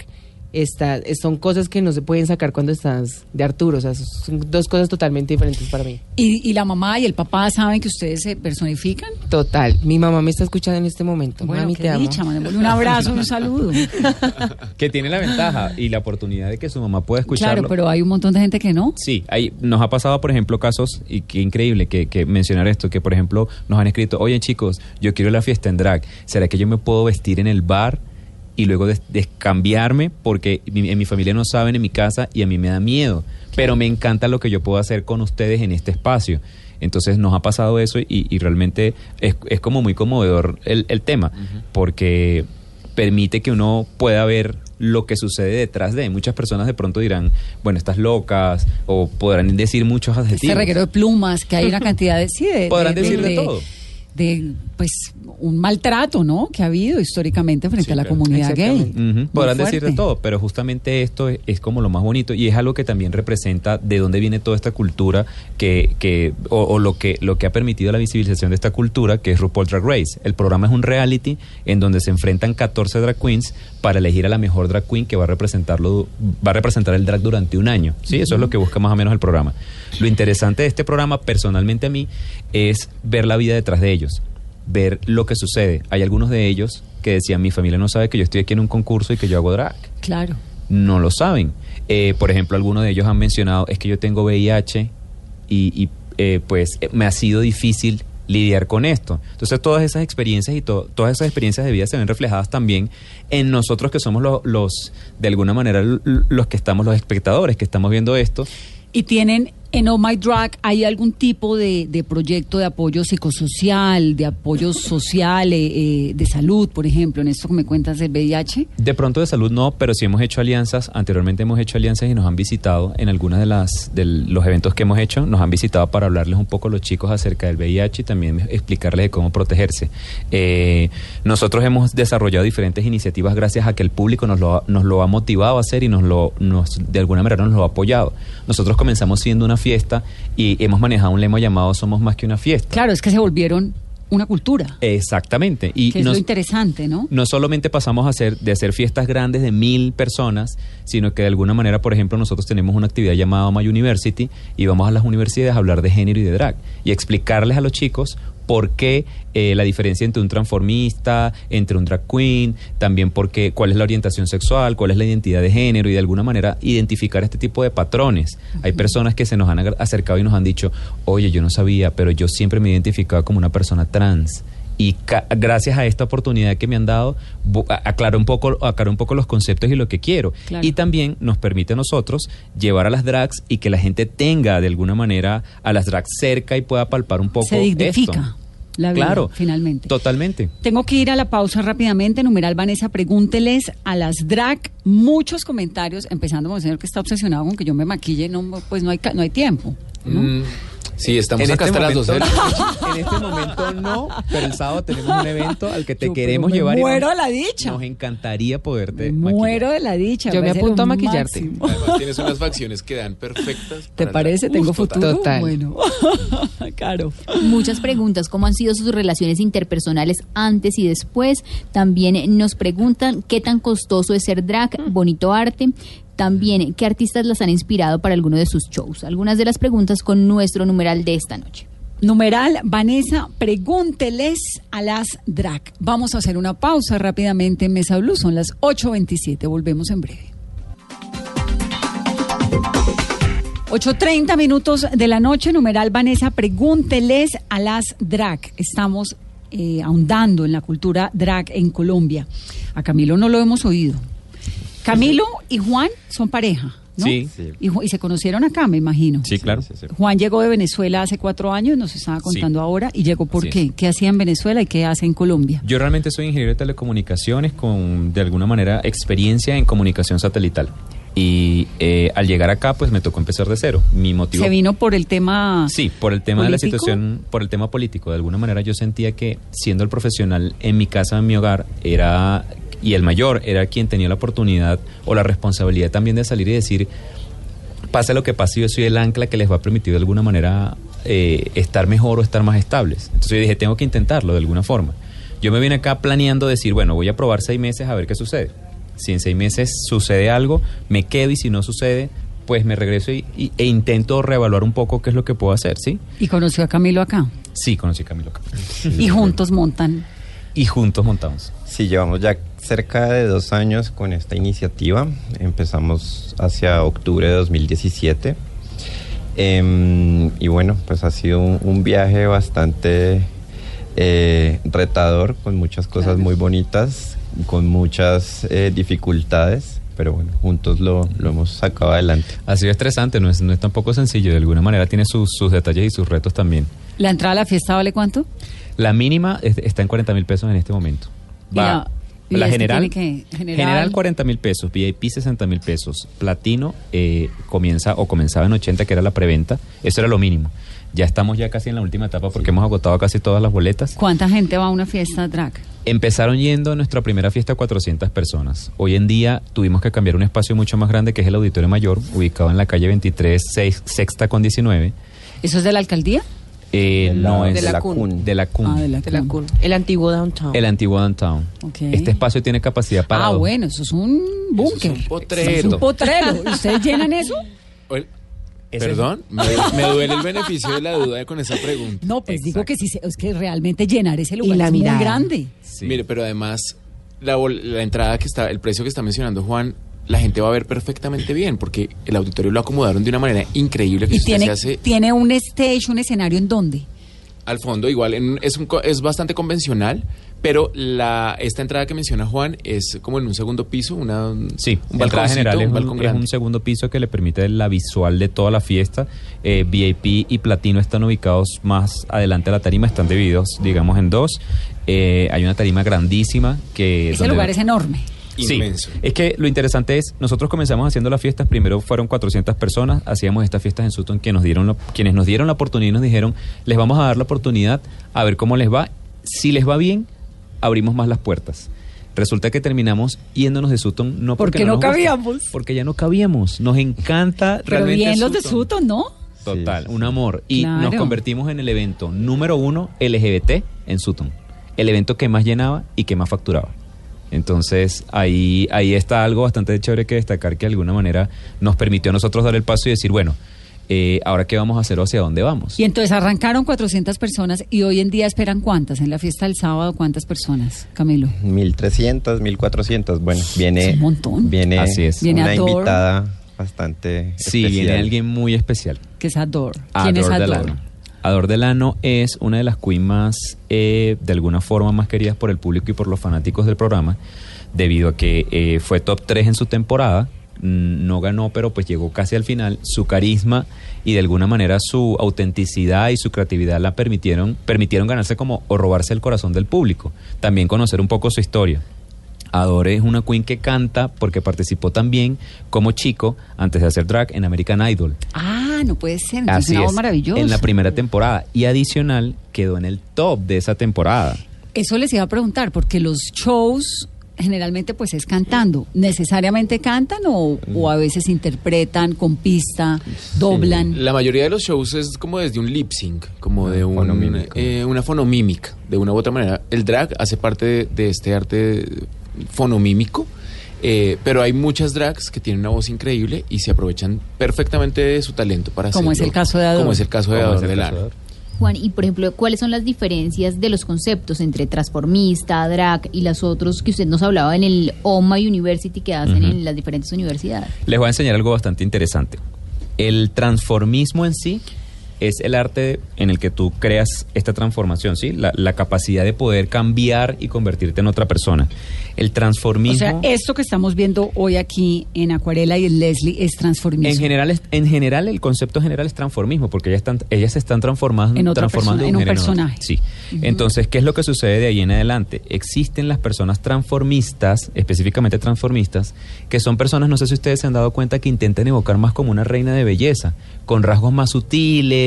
está, son cosas que no se pueden sacar cuando estás de Arturo. O sea, son dos cosas totalmente diferentes para mí. ¿Y, y la mamá y el papá saben que ustedes se personifican? Total. Mi mamá me está escuchando en este momento. Bueno, Mami, qué te amo. dicha, mandémosle un abrazo, un saludo. Que tiene la ventaja y la oportunidad de que su mamá pueda escucharlo. Claro, pero hay un montón de gente que no. Sí, hay, nos ha pasado, por ejemplo, casos, y qué increíble que, que mencionar esto, que por ejemplo nos han escrito, oye chicos, yo quiero la fiesta en drag, ¿será que yo me puedo vestir en el bar y luego des- descambiarme? Porque mi- en mi familia no saben en mi casa y a mí me da miedo, pero me encanta lo que yo puedo hacer con ustedes en este espacio. Entonces nos ha pasado eso y, y realmente es, es como muy conmovedor el, el tema, porque permite que uno pueda ver lo que sucede detrás de. Muchas personas de pronto dirán, bueno, estás locas, o podrán decir muchos Este adjetivos. reguero de plumas, que hay una cantidad de... Sí, de Podrán decir de todo. de, pues, un maltrato, ¿no? Que ha habido históricamente frente a la comunidad gay. Podrán decir de todo, pero justamente esto es, es como lo más bonito y es algo que también representa de dónde viene toda esta cultura que, que o, o lo que lo que ha permitido la visibilización de esta cultura, que es RuPaul Drag Race. El programa es un reality en donde se enfrentan 14 drag queens para elegir a la mejor drag queen que va a representarlo va a representar el drag durante un año. Sí, eso es lo que busca más o menos el programa. Lo interesante de este programa, personalmente a mí, es ver la vida detrás de ellos ver lo que sucede. Hay algunos de ellos que decían, mi familia no sabe que yo estoy aquí en un concurso y que yo hago drag. Claro. No lo saben. Eh, por ejemplo, algunos de ellos han mencionado, es que yo tengo VIH y, y, eh, pues eh, me ha sido difícil lidiar con esto. Entonces todas esas experiencias y to- todas esas experiencias de vida se ven reflejadas también en nosotros que somos lo- los, de alguna manera, los que estamos, los espectadores que estamos viendo esto. Y tienen en Oh My Drag, ¿hay algún tipo de, de proyecto de apoyo psicosocial, de apoyo social, eh, eh, de salud, por ejemplo, en esto que me cuentas del VIH? De pronto de salud no, pero sí hemos hecho alianzas. Anteriormente hemos hecho alianzas y nos han visitado en algunas de las de los eventos que hemos hecho. Nos han visitado para hablarles un poco a los chicos acerca del VIH y también explicarles de cómo protegerse. Eh, nosotros hemos desarrollado diferentes iniciativas gracias a que el público nos lo, nos lo ha motivado a hacer y nos lo nos de alguna manera nos lo ha apoyado. Nosotros comenzamos siendo una fiesta y hemos manejado un lema llamado Somos más que una fiesta. Claro, es que se volvieron una cultura, Exactamente. Y que es lo interesante, ¿no? no solamente pasamos a hacer, de hacer fiestas grandes de mil personas, sino que de alguna manera, por ejemplo, nosotros tenemos una actividad llamada My University y vamos a las universidades a hablar de género y de drag y explicarles a los chicos por qué eh, la diferencia entre un transformista, entre un drag queen, también porque cuál es la orientación sexual, cuál es la identidad de género y de alguna manera identificar este tipo de patrones. Hay personas que se nos han acercado y nos han dicho, oye, yo no sabía, pero yo siempre me he identificado como una persona trans. Y gracias a esta oportunidad que me han dado, aclaro un poco, aclaro un poco los conceptos y lo que quiero. Claro. Y también nos permite a nosotros llevar a las drags y que la gente tenga de alguna manera a las drags cerca y pueda palpar un poco Se dignifica esto. la vida, Claro, finalmente. Totalmente. Tengo que ir a la pausa rápidamente. Numeral Vanessa, pregúnteles a las drag muchos comentarios, empezando con el señor que está obsesionado con que yo me maquille, no, pues no hay, no hay tiempo. ¿no? Mm, sí, estamos En acá este hasta las 12 de la momento- noche. En este momento no, pero el sábado tenemos un evento al que te Yo, queremos me llevar. muero de la dicha. Nos encantaría poderte Me muero de la dicha. Yo me apunto a maquillarte. máximo. Además, tienes unas facciones que dan perfectas. ¿Te parece? ¿Tengo futuro? Total. Bueno, claro. Muchas preguntas, ¿cómo han sido sus relaciones interpersonales antes y después? También nos preguntan qué tan costoso es ser drag, bonito arte. También, ¿qué artistas las han inspirado para alguno de sus shows? Algunas de las preguntas con nuestro numeral de esta noche. Numeral, Vanessa, pregúnteles a las drag. Vamos a hacer una pausa rápidamente en Mesa Blue. Son las 8.27. Volvemos en breve. 8.30 minutos de la noche. Numeral, Vanessa, pregúnteles a las drag. Estamos eh, ahondando en la cultura drag en Colombia. A Camilo no lo hemos oído. Camilo y Juan son pareja, ¿no? Sí. Y, y se conocieron acá, me imagino. Sí, claro. Juan llegó de Venezuela hace cuatro años, nos estaba contando ahora, y llegó por Así qué. es. ¿Qué hacía en Venezuela y qué hace en Colombia? Yo realmente soy ingeniero de telecomunicaciones con, de alguna manera, experiencia en comunicación satelital. Y eh, al llegar acá, pues me tocó empezar de cero. Mi motivo... Se vino por el tema. Sí, por el tema de la situación, por el tema político. De alguna manera yo sentía que siendo el profesional en mi casa, en mi hogar, era, y el mayor, era quien tenía la oportunidad o la responsabilidad también de salir y decir, pase lo que pase, yo soy el ancla que les va a permitir de alguna manera eh, estar mejor o estar más estables. Entonces yo dije, tengo que intentarlo de alguna forma. Yo me vine acá planeando decir, bueno, voy a probar seis meses a ver qué sucede. Si en seis meses sucede algo, me quedo y si no sucede, pues me regreso y, y- e intento reevaluar un poco qué es lo que puedo hacer, ¿sí? Y conoció a Camilo acá. Sí, conocí a Camilo acá. Y juntos montan. Y juntos montamos. Sí, llevamos ya cerca de dos años con esta iniciativa. Empezamos hacia octubre de 2017. Em, y bueno, pues ha sido un, un viaje bastante eh, retador, con muchas cosas muy bonitas, con muchas eh, dificultades, pero bueno, juntos lo, lo hemos sacado adelante. Ha sido estresante, no es, no es tampoco sencillo. De alguna manera tiene sus, sus detalles y sus retos también. ¿La entrada a la fiesta vale cuánto? La mínima es- está en 40 mil pesos en este momento. Va, la- ¿Y La general, que- general? general 40 mil pesos, VIP 60 mil pesos, platino eh, comienza o comenzaba en 80 que era la preventa, eso era lo mínimo. Ya estamos ya casi en la última etapa porque hemos agotado casi todas las boletas. ¿Cuánta gente va a una fiesta drag? Empezaron yendo a nuestra primera fiesta 400 personas. Hoy en día tuvimos que cambiar un espacio mucho más grande que es el Auditorio Mayor, ubicado en la calle 23, seis- sexta con 19. ¿Eso es de la alcaldía? Eh, De la- no es de la CUN. De la CUN. Ah, de la De la CUN. CUN. El antiguo downtown. El antiguo downtown. Este espacio tiene capacidad para Ah, dos- bueno, eso es un búnker. un potrero. Es un potrero. ¿Y ¿Ustedes llenan eso? Perdón, me, me duele el beneficio de la duda con esa pregunta. No, pues digo que sí, es que realmente llenar ese lugar la es muy grande. Sí. Mire, pero además, la entrada que está, el precio que está mencionando Juan, la gente va a ver perfectamente bien, porque el auditorio lo acomodaron de una manera increíble que Y tiene, se hace tiene un stage, un escenario en dónde. al fondo igual, en- es, un co- es bastante convencional, pero la, esta entrada que menciona Juan es como en un segundo piso, una, Sí, un balconcito, general es un balcón es segundo piso que le permite la visual de toda la fiesta. Eh, VIP y Platino están ubicados más adelante de la tarima, están divididos, digamos, en dos. Eh, hay una tarima grandísima que... Ese donde- lugar es enorme. Sí, Inmenso. es que lo interesante es, nosotros comenzamos haciendo las fiestas, primero fueron 400 personas, hacíamos estas fiestas en Sutton, que nos dieron quienes nos dieron la oportunidad y nos dijeron, les vamos a dar la oportunidad a ver cómo les va, si les va bien, abrimos más las puertas. Resulta que terminamos yéndonos de Sutton no porque, Porque no nos gusta, cabíamos. porque ya no cabíamos, nos encanta Pero realmente bien los de Sutton. ¿no? Total, un amor. Y Claro. nos convertimos en el evento número uno LGBT en Sutton. El evento que más llenaba y que más facturaba. Entonces ahí, ahí está algo bastante chévere que destacar que de alguna manera nos permitió a nosotros dar el paso y decir, bueno, eh, ahora qué vamos a hacer o hacia dónde vamos. Y entonces arrancaron 400 personas y hoy en día esperan cuántas en la fiesta del sábado, cuántas personas, Camilo. 1300, 1400. Bueno, viene, Es un montón. viene Así es. Viene una Adore. invitada bastante Sí, especial. viene alguien muy especial. Que es Ador. ¿Quién es Ador Ador? Delano. Es una de las queens más, eh, de alguna forma, más queridas por el público y por los fanáticos del programa, debido a que eh, fue top 3 en su temporada. Mm, No ganó, pero pues llegó casi al final. Su carisma y de alguna manera su autenticidad y su creatividad la permitieron, permitieron ganarse como o robarse el corazón del público. También conocer un poco su historia. Adore es una queen que canta porque participó también como chico antes de hacer drag en American Idol. Ah, no puede ser. Entonces Así es, maravillosa. En la primera temporada. Y adicional, quedó en el top de esa temporada. Eso les iba a preguntar, porque los shows generalmente pues es cantando. ¿Necesariamente cantan o, o a veces interpretan con pista, doblan? La mayoría de los shows es como desde un lip sync, como de un, fonomímica. eh, una fonomímica, de una u otra manera. El drag hace parte de, de este arte fonomímico, eh, pero hay muchas drags que tienen una voz increíble y se aprovechan perfectamente de su talento para Como es hacerlo, el caso de Ador. Como es el caso de Ador de. Juan, y por ejemplo, ¿cuáles son las diferencias de los conceptos entre transformista, drag y las otros que usted nos hablaba en el OMA University que hacen en las diferentes universidades? Les voy a enseñar algo bastante interesante. El transformismo en sí es el arte en el que tú creas esta transformación, ¿sí? La, la capacidad de poder cambiar y convertirte en otra persona. El transformismo... O sea, esto que estamos viendo hoy aquí en Acuarela y en Leslie es transformismo. En general, es- en general, el concepto general es transformismo, porque ellas, están, ellas se están transformando En otra transformando persona, en un personaje. Sí. Entonces, ¿qué es lo que sucede de ahí en adelante? Existen las personas transformistas, específicamente transformistas, que son personas, no sé si ustedes se han dado cuenta, que intentan evocar más como una reina de belleza, con rasgos más sutiles,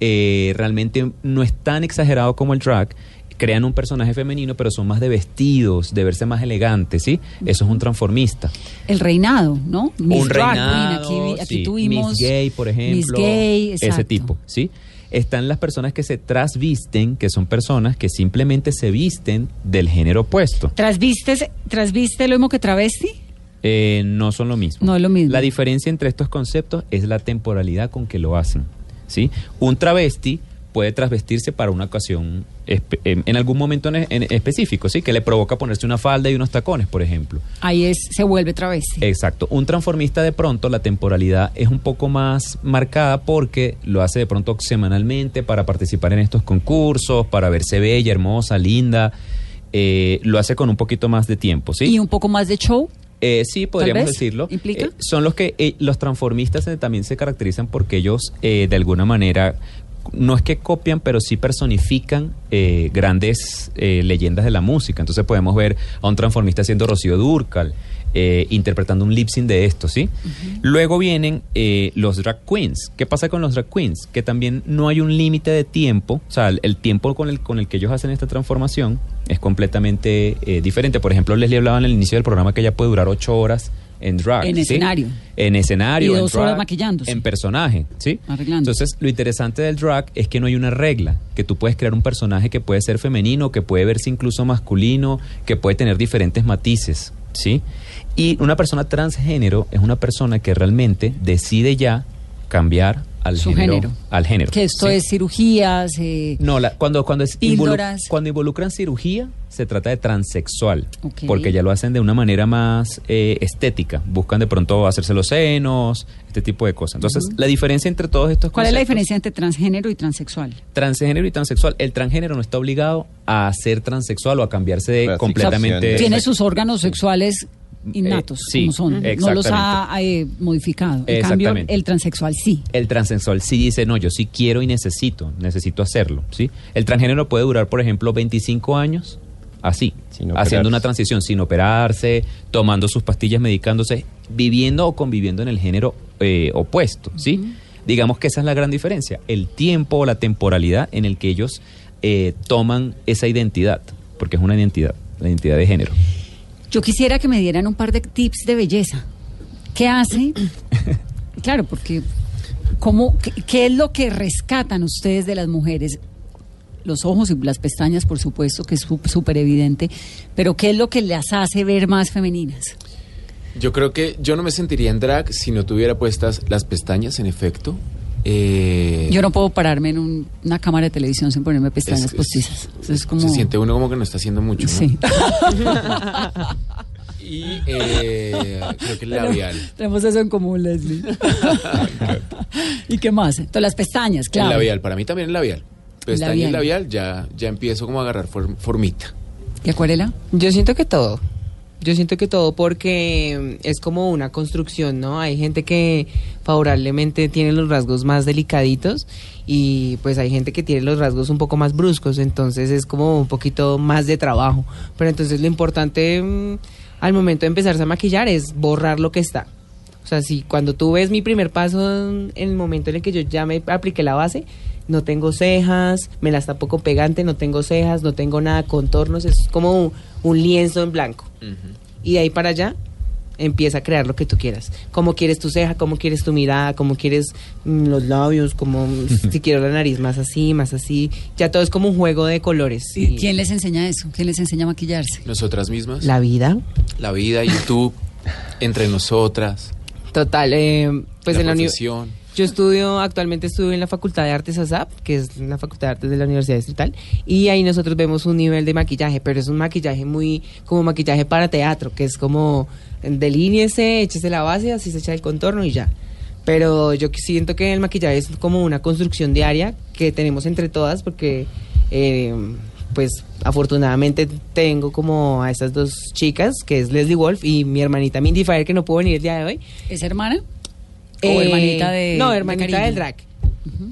eh, realmente no es tan exagerado como el drag. Crean un personaje femenino, pero son más de vestidos, de verse más elegantes, ¿sí? Eso es un transformista. El reinado, ¿no? Miss un Drag Queen, reinado, aquí, vi- aquí sí, tuvimos Miss Gay, por ejemplo. Miss Gay, ese tipo, ¿sí? Están las personas que se trasvisten, que son personas que simplemente se visten del género opuesto. ¿Trasvistes, ¿Trasviste lo mismo que travesti? Eh, no son lo mismo. No es lo mismo. La diferencia entre estos conceptos es la temporalidad con que lo hacen, ¿sí? Un travesti puede trasvestirse para una ocasión en, en algún momento en, en específico, ¿sí? Que le provoca ponerse una falda y unos tacones, por ejemplo. Ahí es, se vuelve travesti. Exacto. Un transformista de pronto la temporalidad es un poco más marcada porque lo hace de pronto semanalmente para participar en estos concursos, para verse bella, hermosa, linda. Eh, lo hace con un poquito más de tiempo, ¿sí? Y un poco más de show. Eh, sí, podríamos decirlo. ¿implica? Eh, son los que eh, los transformistas eh, también se caracterizan porque ellos eh, de alguna manera no es que copian, pero sí personifican eh, grandes leyendas de la música. Entonces podemos ver a un transformista haciendo Rocío Durcal, eh, interpretando un lip sync de esto, ¿sí? Luego vienen eh, los drag queens. ¿Qué pasa con los drag queens? Que también no hay un límite de tiempo, o sea, el, el tiempo con el, con el que ellos hacen esta transformación es completamente eh, diferente. Por ejemplo, Leslie hablaba en el inicio del programa que ella puede durar ocho horas en drag. En ¿sí? escenario. En escenario, Y en dos horas drag, maquillándose. En personaje, ¿sí? Arreglando. Entonces, lo interesante del drag es que no hay una regla, que tú puedes crear un personaje que puede ser femenino, que puede verse incluso masculino, que puede tener diferentes matices, ¿sí? Y una persona transgénero es una persona que realmente decide ya cambiar al Su género, género. al género. Que esto ¿sí? es cirugías. eh, No, la- cuando, cuando, es cuando involucran cirugía, se trata de transexual. Porque ya lo hacen de una manera más eh, estética. Buscan de pronto hacerse los senos, este tipo de cosas. Entonces, la diferencia entre todos estos ¿Cuál es la diferencia entre transgénero y transexual? Transgénero y transexual. El transgénero no está obligado a ser transexual o a cambiarse de completamente. Tiene sus órganos sexuales innatos, Eh, sí, como son. No los ha eh, modificado. En cambio, el transexual sí. El transexual sí dice, no, yo sí quiero y necesito, necesito hacerlo, ¿sí? El transgénero puede durar, por ejemplo, 25 años así, haciendo una transición sin operarse, tomando sus pastillas, medicándose, viviendo o conviviendo en el género eh, opuesto, ¿sí? Digamos que esa es la gran diferencia, el tiempo o la temporalidad en el que ellos eh, toman esa identidad, porque es una identidad, la identidad de género. Yo quisiera que me dieran un par de tips de belleza. ¿Qué hace? claro, porque ¿cómo, qué, qué es lo que rescatan ustedes de las mujeres? Los ojos y las pestañas, por supuesto, que es sú- súper evidente, pero ¿qué es lo que las hace ver más femeninas? Yo creo que yo no me sentiría en drag si no tuviera puestas las pestañas, en efecto. Eh, Yo no puedo pararme en un- una cámara de televisión sin ponerme pestañas Es- es- postizas. Es como... Se siente uno como que no está haciendo mucho. ¿no? Sí. Y eh, creo que el labial. Tenemos eso en común, Leslie. ¿Y qué más? Entonces, las pestañas, claro. El labial, para mí también el labial. Pestaña y Labial. labial ya, ya empiezo como a agarrar form- formita. ¿Y acuarela? Yo siento que todo. Yo siento que todo porque es como una construcción, ¿no? Hay gente que favorablemente tiene los rasgos más delicaditos y pues hay gente que tiene los rasgos un poco más bruscos, entonces es como un poquito más de trabajo. Pero entonces lo importante mm, al momento de empezarse a maquillar es borrar lo que está. O sea, si cuando tú ves mi primer paso en el momento en el que yo ya me apliqué la base, no tengo cejas, me las tapo con pegante, no tengo cejas, no tengo nada, contornos, es como un, un lienzo en blanco. Y de ahí para allá empieza a crear lo que tú quieras. Cómo quieres tu ceja, cómo quieres tu mirada, cómo quieres mm, los labios, como si quiero la nariz más así, más así. Ya todo es como un juego de colores. ¿Y quién les enseña eso? ¿Quién les enseña a maquillarse? Nosotras mismas. La vida. La vida, YouTube, entre nosotras. Total, eh, pues la en la uni- profesión. Yo estudio, actualmente estudio en la Facultad de Artes ASAP, que es la Facultad de Artes de la Universidad Distrital, y ahí nosotros vemos un nivel de maquillaje, pero es un maquillaje muy como maquillaje para teatro, que es como delíñese, échese la base, así se echa el contorno y ya. Pero yo siento que el maquillaje es como una construcción diaria que tenemos entre todas, porque eh, pues afortunadamente tengo como a estas dos chicas, que es Leslie Wolf y mi hermanita Mindy Fire, que no pudo venir el día de hoy. ¿Es hermana? ¿O Eh, hermanita de No, hermanita del drag.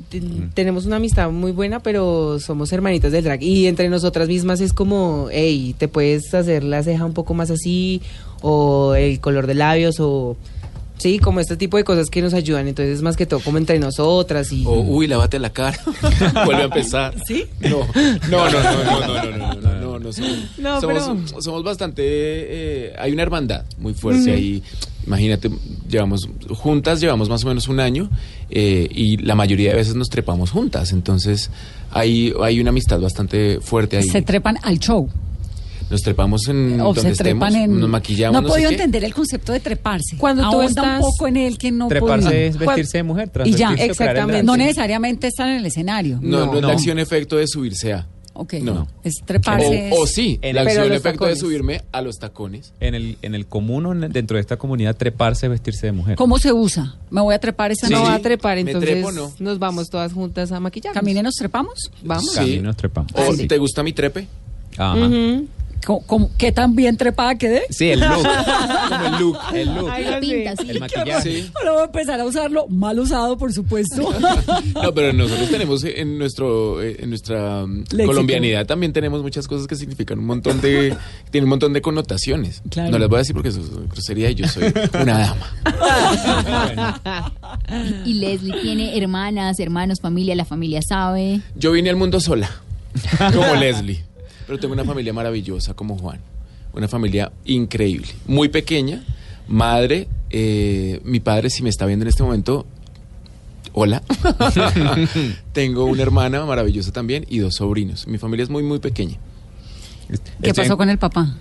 Ten- Tenemos una amistad muy buena, pero somos hermanitas del drag. Y entre nosotras mismas es como, hey, te puedes hacer la ceja un poco más así, o el color de labios, o... Sí, como este tipo de cosas que nos ayudan. Entonces, más que todo, como entre nosotras y... O, uy, lávate la cara. Vuelve a empezar. ¿Sí? No, no, no, no, no, no, no, no, no, no, no, somos, No, somos, pero- somos bastante, eh, hay una hermandad muy fuerte ahí. Imagínate, llevamos juntas, llevamos más o menos un año eh, y la mayoría de veces nos trepamos juntas. Entonces, hay, hay una amistad bastante fuerte ahí. Se trepan al show. Nos trepamos en O donde se estemos, trepan en... nos maquillamos. No he podido entender el concepto de treparse. Cuando tú estás- un poco en él que no Treparse podía. es vestirse de mujer, Y ya, o el exactamente. No necesariamente estar en el escenario. No, no, es No. la acción efecto de subirse a. Ok. No. Es treparse. O, o sí, En la el- acción efecto de subirme a los tacones. En el, en el común, o en- dentro de esta comunidad, treparse es vestirse de mujer. ¿Cómo se usa? Me voy a trepar esa Sí. no va a trepar, entonces trepo, no. nos vamos todas juntas a maquillar. ¿Camine nos trepamos? Vamos. Sí. Camino nos trepamos. ¿O Sí. te gusta mi trepe? Ajá. Como- ¿Qué tan bien trepada quedé? Sí, el look. como el look, el look. Algo así. Pinta, sí. El maquillaje. Sí. Ahora voy a empezar a usarlo, mal usado, por supuesto. No, pero nosotros tenemos en nuestro eh, en nuestra mm, Léxico. colombianidad también tenemos muchas cosas que significan un montón de tienen un montón de connotaciones. Claro. No las voy a decir porque eso es grosería y yo soy una dama. Y Leslie tiene hermanas, hermanos, familia, la familia sabe. Yo vine al mundo sola, como Leslie, pero tengo una familia maravillosa como Juan, una familia increíble, muy pequeña, madre, eh, mi padre si me está viendo en este momento, hola, tengo una hermana maravillosa también y dos sobrinos, mi familia es muy muy pequeña. ¿Qué pasó con el papá?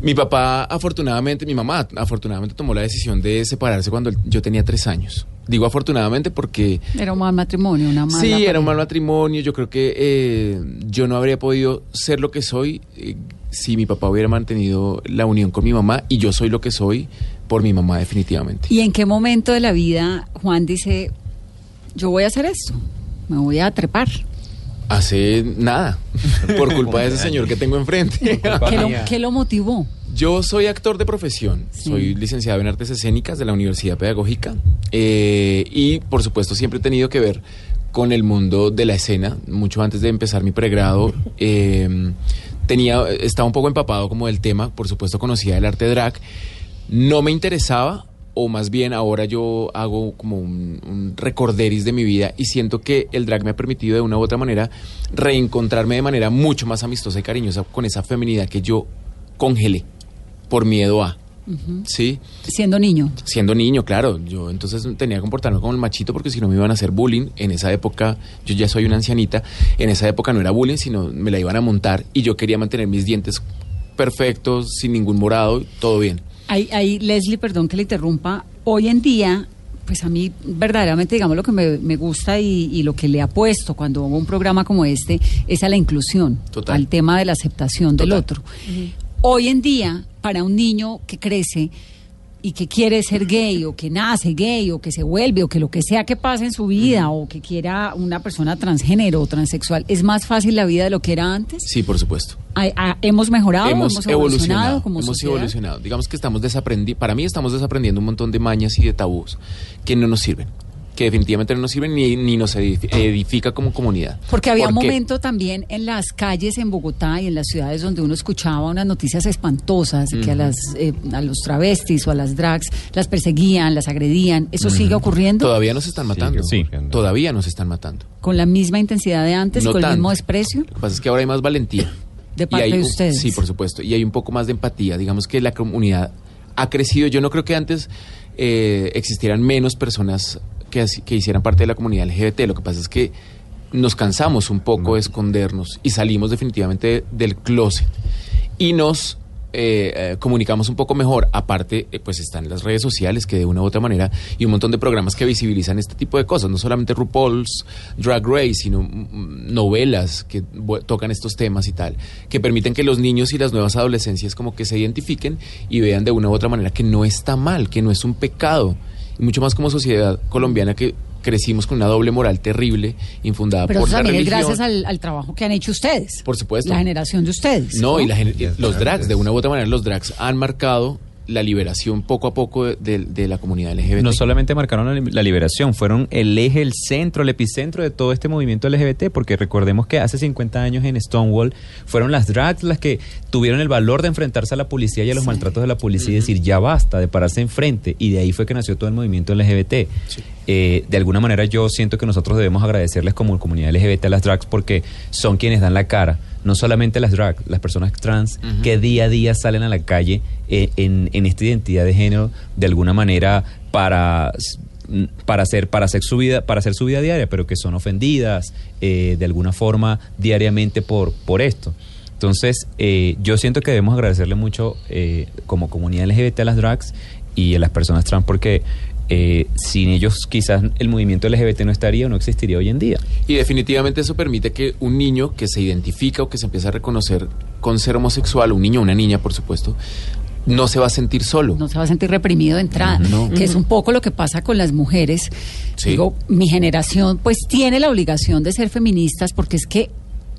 Mi papá, afortunadamente, mi mamá, afortunadamente tomó la decisión de separarse cuando yo tenía tres años. Digo afortunadamente porque Era un mal matrimonio, una mala sí, era un mal matrimonio. Yo creo que eh, yo no habría podido ser lo que soy eh, si mi papá hubiera mantenido la unión con mi mamá y yo soy lo que soy por mi mamá definitivamente. ¿Y en qué momento de la vida Juan dice, yo voy a hacer esto? Me voy a trepar. Hace nada, por culpa de ese señor que tengo enfrente. ¿Qué lo, qué lo motivó? Yo soy actor de profesión, Sí. soy licenciado en artes escénicas de la Universidad Pedagógica eh, y por supuesto siempre he tenido que ver con el mundo de la escena. Mucho antes de empezar mi pregrado eh, tenía, estaba un poco empapado como del tema, por supuesto conocía el arte drag. No me interesaba, o más bien ahora yo hago como un, un recorderis de mi vida y siento que el drag me ha permitido de una u otra manera reencontrarme de manera mucho más amistosa y cariñosa con esa feminidad que yo congelé por miedo a. ¿Sí? Siendo niño. Siendo niño, claro. Yo entonces tenía que comportarme como el machito porque si no me iban a hacer bullying. En esa época, yo ya soy una ancianita, en esa época no era bullying, sino me la iban a montar y yo quería mantener mis dientes perfectos, sin ningún morado, todo bien. Ahí, ahí, Leslie, perdón que le interrumpa. Hoy en día, pues a mí verdaderamente, digamos, lo que me, me gusta y, y lo que le apuesto cuando hago un programa como este es a la inclusión, Total. al tema de la aceptación del otro. Hoy en día, para un niño que crece y que quiere ser gay o que nace gay o que se vuelve o que lo que sea que pase en su vida o que quiera una persona transgénero o transexual, ¿es más fácil la vida de lo que era antes? Sí, por supuesto. ¿Ha- ha- ¿Hemos mejorado? hemos, evolucionado, como hemos sociedad? evolucionado. Digamos que estamos desaprendiendo, para mí estamos desaprendiendo un montón de mañas y de tabús que no nos sirven, que definitivamente no nos sirven ni, ni nos edifi- edifica como comunidad. Porque había un ¿Por qué? momento también en las calles en Bogotá y en las ciudades donde uno escuchaba unas noticias espantosas que a las eh, a los travestis o a las drags las perseguían, las agredían. ¿Eso sigue ocurriendo Todavía nos están matando. Sí. Todavía nos están matando. con la misma intensidad de antes, No con el mismo desprecio? Lo que pasa es que ahora hay más valentía. De parte hay de un- ustedes. Sí, por supuesto. Y hay un poco más de empatía. Digamos que la comunidad ha crecido. Yo no creo que antes eh, existieran menos personas que, que hicieran parte de la comunidad LGBT. Lo que pasa es que nos cansamos un poco de escondernos y salimos definitivamente del closet. Y nos eh, eh, comunicamos un poco mejor. Aparte, eh, pues están las redes sociales que de una u otra manera y un montón de programas que visibilizan este tipo de cosas. No solamente RuPaul's Drag Race, sino mm, novelas que tocan estos temas y tal, que permiten que los niños y las nuevas adolescencias como que se identifiquen y vean de una u otra manera que no está mal, que no es un pecado. Y mucho más como sociedad colombiana que crecimos con una doble moral terrible, infundada Pero por eso la también es religión. gracias al, al trabajo que han hecho ustedes. Por supuesto. La generación de ustedes. No, y la los drags, de una u otra manera, los drags han marcado la liberación poco a poco de, de- de la comunidad LGBT. No solamente marcaron la liberación, fueron el eje, el centro, el epicentro de todo este movimiento LGBT, porque recordemos que hace 50 años en Stonewall fueron las drags las que tuvieron el valor de enfrentarse a la policía y a los maltratos de la policía y decir ya basta, de pararse enfrente, y de ahí fue que nació todo el movimiento LGBT. Eh, de alguna manera yo siento que nosotros debemos agradecerles como comunidad LGBT a las drags porque son quienes dan la cara. No solamente las drag, las personas trans que día a día salen a la calle eh, en, en esta identidad de género de alguna manera para para hacer para hacer su vida para hacer su vida diaria pero que son ofendidas eh, de alguna forma diariamente por por esto. Entonces eh, yo siento que debemos agradecerle mucho eh, como comunidad LGBT a las drags y a las personas trans porque eh, sin ellos quizás el movimiento LGBT no estaría o no existiría hoy en día Y definitivamente eso permite que un niño que se identifica o que se empieza a reconocer con ser homosexual, un niño o una niña, por supuesto, no se va a sentir solo. no se va a sentir reprimido de entrada, No. que es un poco lo que pasa con las mujeres. Sí. Digo, mi generación pues tiene la obligación de ser feministas porque es que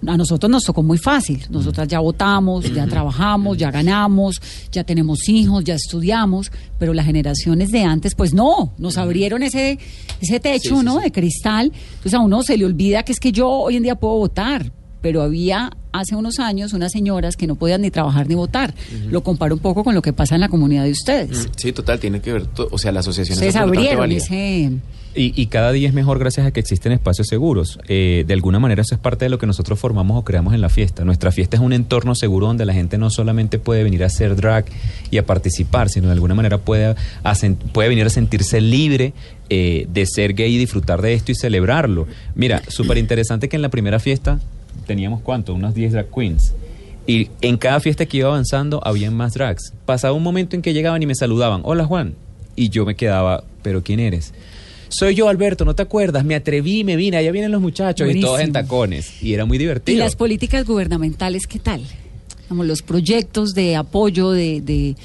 a nosotros nos tocó muy fácil. Nosotras ya votamos, ya trabajamos, ya ganamos, ya tenemos hijos, ya estudiamos, pero las generaciones de antes, pues no, nos abrieron ese, ese techo, Sí, sí, ¿no? sí. De cristal. Entonces a uno se le olvida que es que yo hoy en día puedo votar, pero había hace unos años unas señoras que no podían ni trabajar ni votar. Lo comparo un poco con lo que pasa en la comunidad de ustedes. Sí, total, tiene que ver, o sea, la asociación Ustedes abrieron ese... Y, y cada día es mejor gracias a que existen espacios seguros. Eh, de alguna manera eso es parte de lo que nosotros formamos o creamos en la fiesta. Nuestra fiesta es un entorno seguro donde la gente no solamente puede venir a hacer drag y a participar, sino de alguna manera puede, a sen- puede venir a sentirse libre eh, de ser gay y disfrutar de esto y celebrarlo. Mira, súper interesante que en la primera fiesta teníamos cuánto, unos 10 drag queens. Y en cada fiesta que iba avanzando habían más drags. Pasaba un momento en que llegaban y me saludaban, hola Juan. Y yo me quedaba, pero ¿quién eres? Soy yo, Alberto, ¿no te acuerdas? Me atreví, me vine, allá vienen los muchachos y todos en tacones. Y era muy ¿Y divertido. las políticas gubernamentales qué tal? Como los proyectos de apoyo, de, de,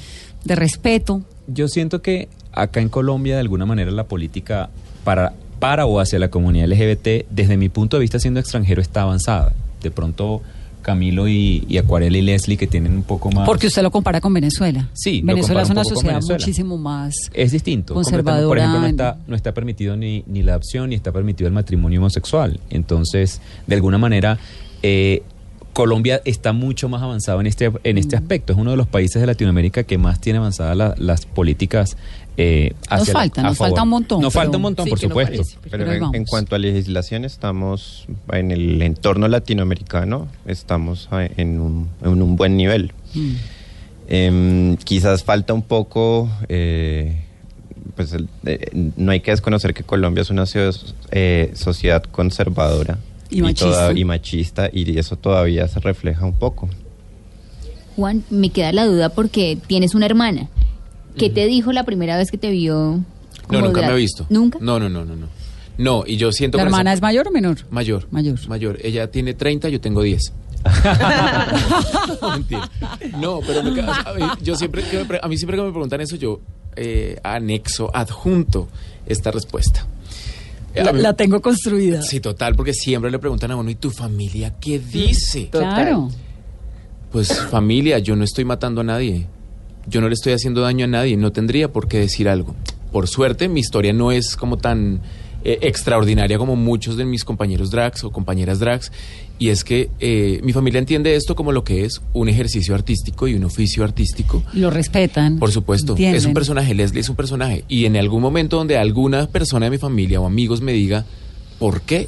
de respeto. Yo siento que acá en Colombia, de alguna manera, la política para, para o hacia la comunidad LGBT, desde mi punto de vista siendo extranjero, está avanzada. De pronto, Camilo y, y Acuarela y Leslie, que tienen un poco más... Porque usted lo compara con Venezuela. Sí, Venezuela es un una sociedad muchísimo más. Es distinto. Conservadora Por ejemplo, no está, no está permitido ni, ni la adopción ni está permitido el matrimonio homosexual. Entonces, de alguna manera, eh, Colombia está mucho más avanzado en este, en este aspecto. Es uno de los países de Latinoamérica que más tiene avanzadas la- las políticas. Eh, Nos la- falta, nos favor. falta un montón, Nos pero- falta un montón, Sí, por no supuesto. parece. Pero, en, cuanto a legislación, estamos en el entorno latinoamericano, estamos en un, en un buen nivel. Mm. Em, quizás falta un poco, eh, pues el- eh, no hay que desconocer que Colombia es una ciudad- eh, sociedad conservadora Y machista. toda- y machista y eso todavía se refleja un poco. Juan, me queda la duda porque tienes una hermana. ¿Qué te dijo la primera vez que te vio? No, nunca me he visto. ¿Nunca? No, no, no, no, no. No, y yo siento ¿La que hermana es mayor o menor? mayor. Mayor. Mayor. Ella tiene 30, yo tengo 10. No, pero me ca- a mí, yo siempre que me pre- a mí siempre que me preguntan eso yo eh, anexo, adjunto esta respuesta. Eh, la tengo construida. Sí, total, porque siempre le preguntan a uno, ¿y tu familia qué dice? Claro. Pues familia, yo no estoy matando a nadie. Yo no le estoy haciendo daño a nadie. No tendría por qué decir algo. Por suerte, mi historia no es como tan eh, extraordinaria como muchos de mis compañeros drags o compañeras drags. Y es que eh, mi familia entiende esto como lo que es un ejercicio artístico y un oficio artístico. Lo respetan. Por supuesto, entienden. es un personaje, Leslie es un personaje. Y en algún momento donde alguna persona de mi familia o amigos me diga, ¿por qué?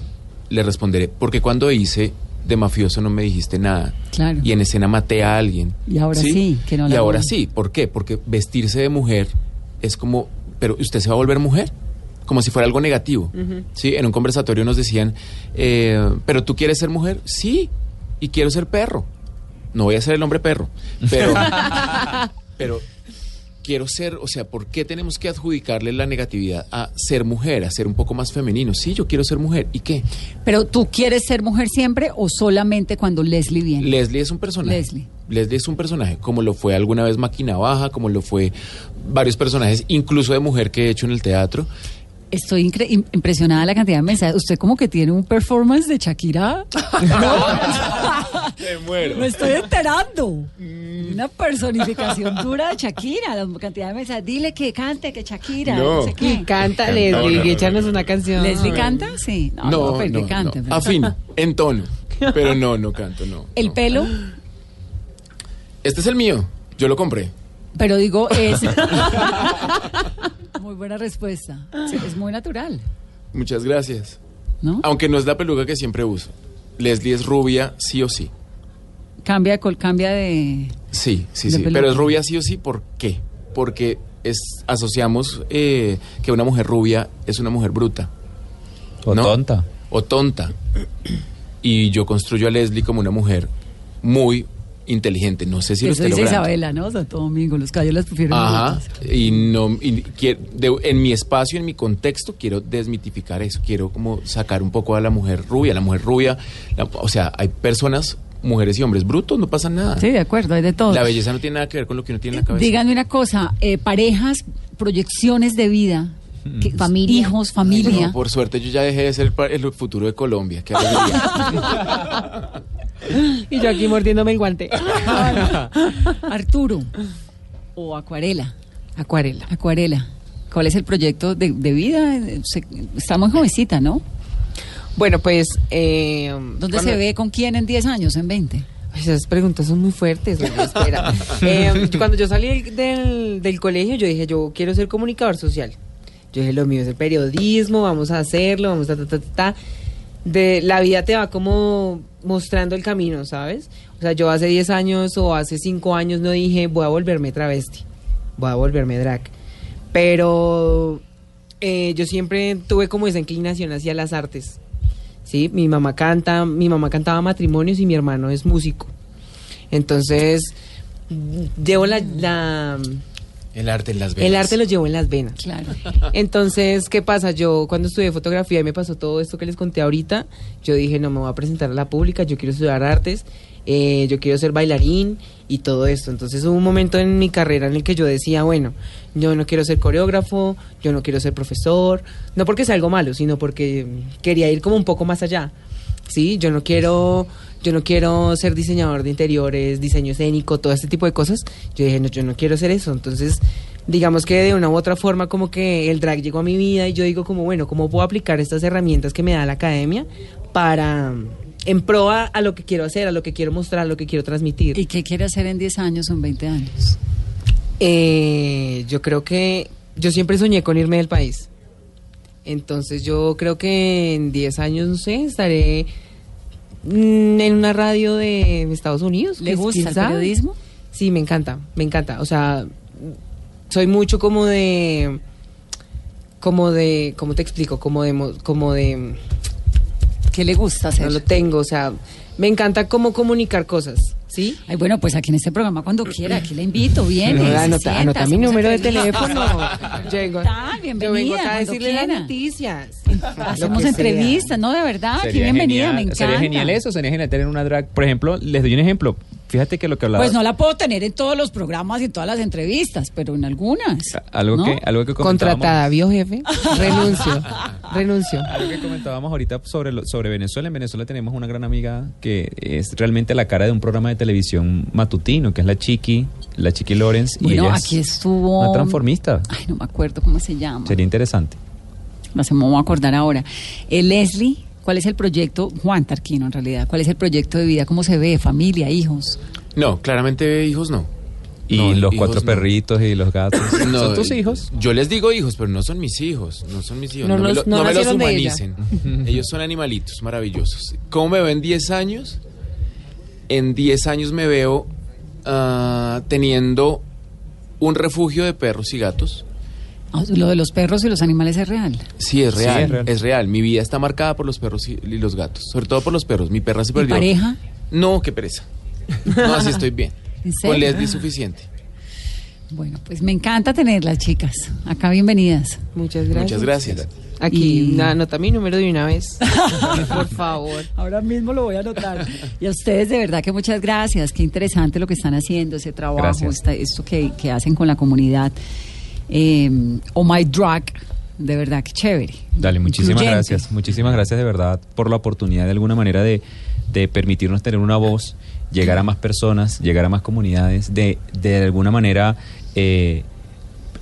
Le responderé, porque cuando hice de mafioso no me dijiste nada. Claro. Y en escena maté a alguien. Y ahora sí, que no Y ahora sí, ¿por qué? Porque vestirse de mujer es como, pero ¿usted se va a volver mujer? Como si fuera algo negativo. Sí, en un conversatorio nos decían, eh, ¿pero tú quieres ser mujer? Sí, y quiero ser perro. No voy a ser el hombre perro, pero, pero quiero ser, o sea, ¿por qué tenemos que adjudicarle la negatividad a ser mujer, a ser un poco más femenino? Sí, yo quiero ser mujer, ¿y qué? Pero tú quieres ser mujer siempre o solamente cuando Leslie viene. Leslie es un personaje. Leslie. Leslie es un personaje, como lo fue alguna vez Máquina Baja, como lo fue varios personajes, incluso de mujer que he hecho en el teatro. Estoy impresionada la cantidad de mensajes. Usted como que tiene un performance de Shakira. ¿No? Me muero. Me estoy enterando. Una personificación dura de Shakira. La cantidad de mensajes. Dile que cante, que Shakira. No, No. sé qué. Y canta No, Leslie, no, no, y no, échanos no. una canción. ¿Leslie canta? Sí. No, no, pero que cante. pero- Afín, en tono. Pero no, no canto, no. El no. pelo, Este es el mío, yo lo compré. pero digo, es. Muy buena respuesta. Sí, es muy natural, Muchas gracias. ¿no? Aunque no es la peluca que siempre uso. Leslie es rubia, sí o sí. Cambia de col, cambia de. Sí, sí, De sí. peluca. Pero es rubia sí o sí, ¿por qué? Porque es, asociamos eh, que una mujer rubia es una mujer bruta. O ¿no? tonta. O tonta. Y yo construyo a Leslie como una mujer muy inteligente. No sé si lo Eso esté dice logrando. Isabela, ¿no? Santo Domingo, los callos las prefieren. Ajá. Y no, y quiero- de- en mi espacio, en mi contexto, quiero desmitificar eso. Quiero como sacar un poco a la mujer rubia. La mujer rubia, la- o sea, hay personas, mujeres y hombres brutos, no pasa nada. Sí, de acuerdo, hay de todo. La belleza no tiene nada que ver con lo que uno tiene en la cabeza. Díganme una cosa, eh, parejas, proyecciones de vida, que- Familia. hijos, familia. No, por suerte yo ya dejé de ser el futuro de Colombia. Qué y yo aquí mordiéndome el guante. Arturo o Acuarela. Acuarela. Acuarela. ¿Cuál es el proyecto de, de vida? Se- está muy jovencita, ¿no? Bueno, pues... Eh, ¿Dónde cuando- se ve con quién en 10 años, en 20? Ay, Esas preguntas son muy fuertes. espera. Eh, cuando yo salí del, del- del colegio, yo dije, yo quiero ser comunicador social. Yo dije, lo mío es el periodismo, vamos a hacerlo, vamos a... Ta, ta, ta, ta. De, la vida te va como mostrando el camino, ¿sabes? O sea, yo hace 10 años o hace 5 años no dije, voy a volverme travesti, voy a volverme drag. Pero eh, yo siempre tuve como esa inclinación hacia las artes. Sí, mi mamá canta, mi mamá cantaba matrimonios y mi hermano es músico. Entonces, llevo la, la- El arte en las venas. el arte lo llevo en las venas. Claro. Entonces, ¿qué pasa? Yo cuando estudié fotografía y me pasó todo esto que les conté ahorita, yo dije, no me voy a presentar a la pública, yo quiero estudiar artes, eh, yo quiero ser bailarín y todo esto. Entonces hubo un momento en mi carrera en el que yo decía, bueno, yo no quiero ser coreógrafo, yo no quiero ser profesor, no porque sea algo malo, sino porque quería ir como un poco más allá. Sí, yo no quiero, yo no quiero ser diseñador de interiores, diseño escénico, todo este tipo de cosas. Yo dije, no, yo no quiero hacer eso. Entonces, digamos que de una u otra forma como que el drag llegó a mi vida y yo digo como, bueno, ¿cómo puedo aplicar estas herramientas que me da la academia para en pro a, a lo que quiero hacer, a lo que quiero mostrar, a lo que quiero transmitir? ¿Y qué quiere hacer en 10 años o en 20 años? Eh, yo creo que yo siempre soñé con irme del país. Entonces yo creo que en 10 años, no sé, estaré mm, en una radio de Estados Unidos. ¿Le gusta el periodismo? Sí, me encanta, me encanta. O sea, soy mucho como de, como de, ¿cómo te explico? Como de, mo- como de, ¿Qué le gusta hacer? no lo tengo, o sea, me encanta cómo comunicar cosas, ¿sí? Ay, bueno, pues aquí en este programa cuando quiera, aquí le invito, viene. No, anota, sienta, anota mi número de teléfono. Yo vengo, Está, yo bienvenida, vengo acá a decirle las noticias. Hacemos entrevistas, ¿no? De verdad, aquí bienvenida, genial, me encanta. Sería genial eso, sería genial tener una drag. Por ejemplo, les doy un ejemplo. Fíjate que lo que hablaba. Pues no la puedo tener en todos los programas y en todas las entrevistas, pero en algunas. algo ¿no? que algo que comentábamos- Contratada, vio jefe. Renuncio. Renuncio. Algo que comentábamos ahorita sobre, lo- sobre Venezuela. En Venezuela tenemos una gran amiga que es realmente la cara de un programa de televisión matutino, que es la Chiqui, la Chiqui Lawrence. y Bueno, ella aquí estuvo. Una transformista. Ay, no me acuerdo cómo se llama. Sería interesante. No se me va a acordar ahora. Eh, Leslie, ¿cuál es el proyecto? Juan Tarquino, en realidad. ¿Cuál es el proyecto de vida? ¿Cómo se ve? ¿Familia? ¿Hijos? No, claramente hijos no. Y No, los cuatro no. perritos y los gatos. No, ¿Son tus hijos? Yo les digo hijos, pero no son mis hijos. No son mis hijos. No No, me, los- lo- no no me los nacieron de ella. humanicen. Ellos son animalitos maravillosos. ¿Cómo me veo en 10 años? En 10 años me veo ah, teniendo un refugio de perros y gatos. Ah, Lo de los perros y los animales es real. Sí, es Sí, real, es real. es real. Mi vida está marcada por los perros y, y los gatos. Sobre todo por los perros. Mi perra se ¿Y perdió. pareja? No, qué pereza. No, así estoy bien. ¿En serio? Con Leslie suficiente. Bueno, pues me encanta tenerlas, chicas. Acá bienvenidas. Muchas gracias. Muchas gracias. Aquí, Y- anota mi número de una vez. Por favor. Ahora mismo lo voy a anotar. Y a ustedes de verdad que muchas gracias. Qué interesante lo que están haciendo, ese trabajo, esta- esto que, que hacen con la comunidad. Eh, oh My Drag, de verdad que chévere. Dale, muchísimas Incluyente. gracias. Muchísimas gracias de verdad por la oportunidad de alguna manera de, de permitirnos tener una voz, llegar a más personas, llegar a más comunidades, de, de alguna manera eh,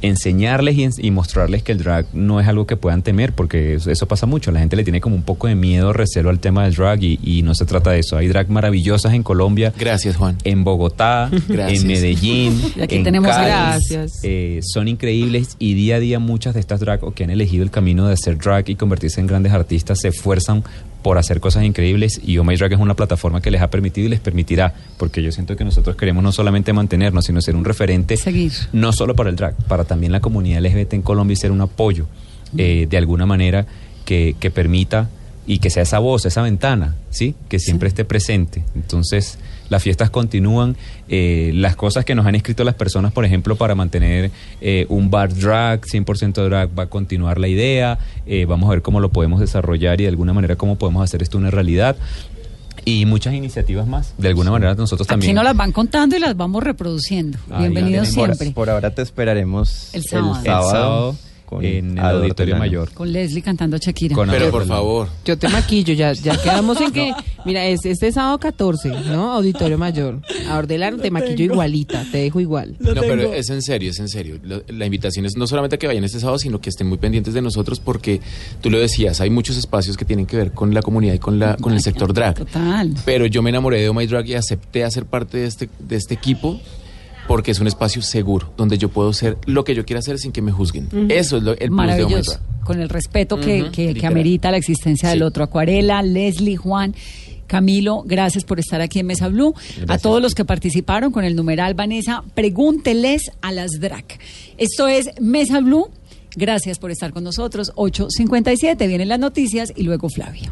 enseñarles y, y mostrarles que el drag no es algo que puedan temer, porque eso, eso pasa mucho. La gente le tiene como un poco de miedo, recelo al tema del drag y, y no se trata de eso. Hay drag maravillosas en Colombia. Gracias, Juan. En Bogotá, Gracias. en Medellín, Y aquí en tenemos. Gracias. Eh, son increíbles y día a día muchas de estas drag o que han elegido el camino de hacer drag y convertirse en grandes artistas se esfuerzan por hacer cosas increíbles y My Drag es una plataforma que les ha permitido y les permitirá, porque yo siento que nosotros queremos no solamente mantenernos, sino ser un referente Seguir. no solo para el drag, para también la comunidad LGBT en Colombia y ser un apoyo eh, de alguna manera que, que permita y que sea esa voz, esa ventana, ¿sí? Que siempre esté presente. Entonces, las fiestas continúan, eh, las cosas que nos han escrito las personas, por ejemplo, para mantener eh, un bar drag, 100% drag, va a continuar la idea, eh, vamos a ver cómo lo podemos desarrollar y de alguna manera cómo podemos hacer esto una realidad. Y muchas iniciativas más. De alguna manera nosotros también... Aquí nos las van contando y las vamos reproduciendo. Ahí Bienvenidos siempre. Por ahora te esperaremos El sábado. El sábado. Con en el Auditorio Hortelano. Mayor. Con Leslie cantando Shakira. Con Pero por favor. Yo te maquillo, ya, ya quedamos en que, mira, es este sábado 14, ¿no? Auditorio Mayor. A Ordelano te maquillo igualita, te dejo igual. No, pero es en serio, es en serio. Lo- La invitación es no solamente que vayan este sábado, sino que estén muy pendientes de nosotros porque tú lo decías, hay muchos espacios que tienen que ver con la comunidad y con, la, con el sector drag. Total. Pero yo me enamoré de Oh My Drag y acepté hacer parte de este, de este equipo porque es un espacio seguro, donde yo puedo ser lo que yo quiera hacer sin que me juzguen. Eso es lo, el plus de. Drag. Con el respeto que, que- amerita la existencia del otro. Acuarela, Leslie, Juan. Camilo, gracias por estar aquí en Mesa Blue. A todos los que participaron con el numeral Vanessa, pregúnteles a las drag. Esto es Mesa Blue. Gracias por estar con nosotros. 8.57, vienen las noticias y luego Flavia.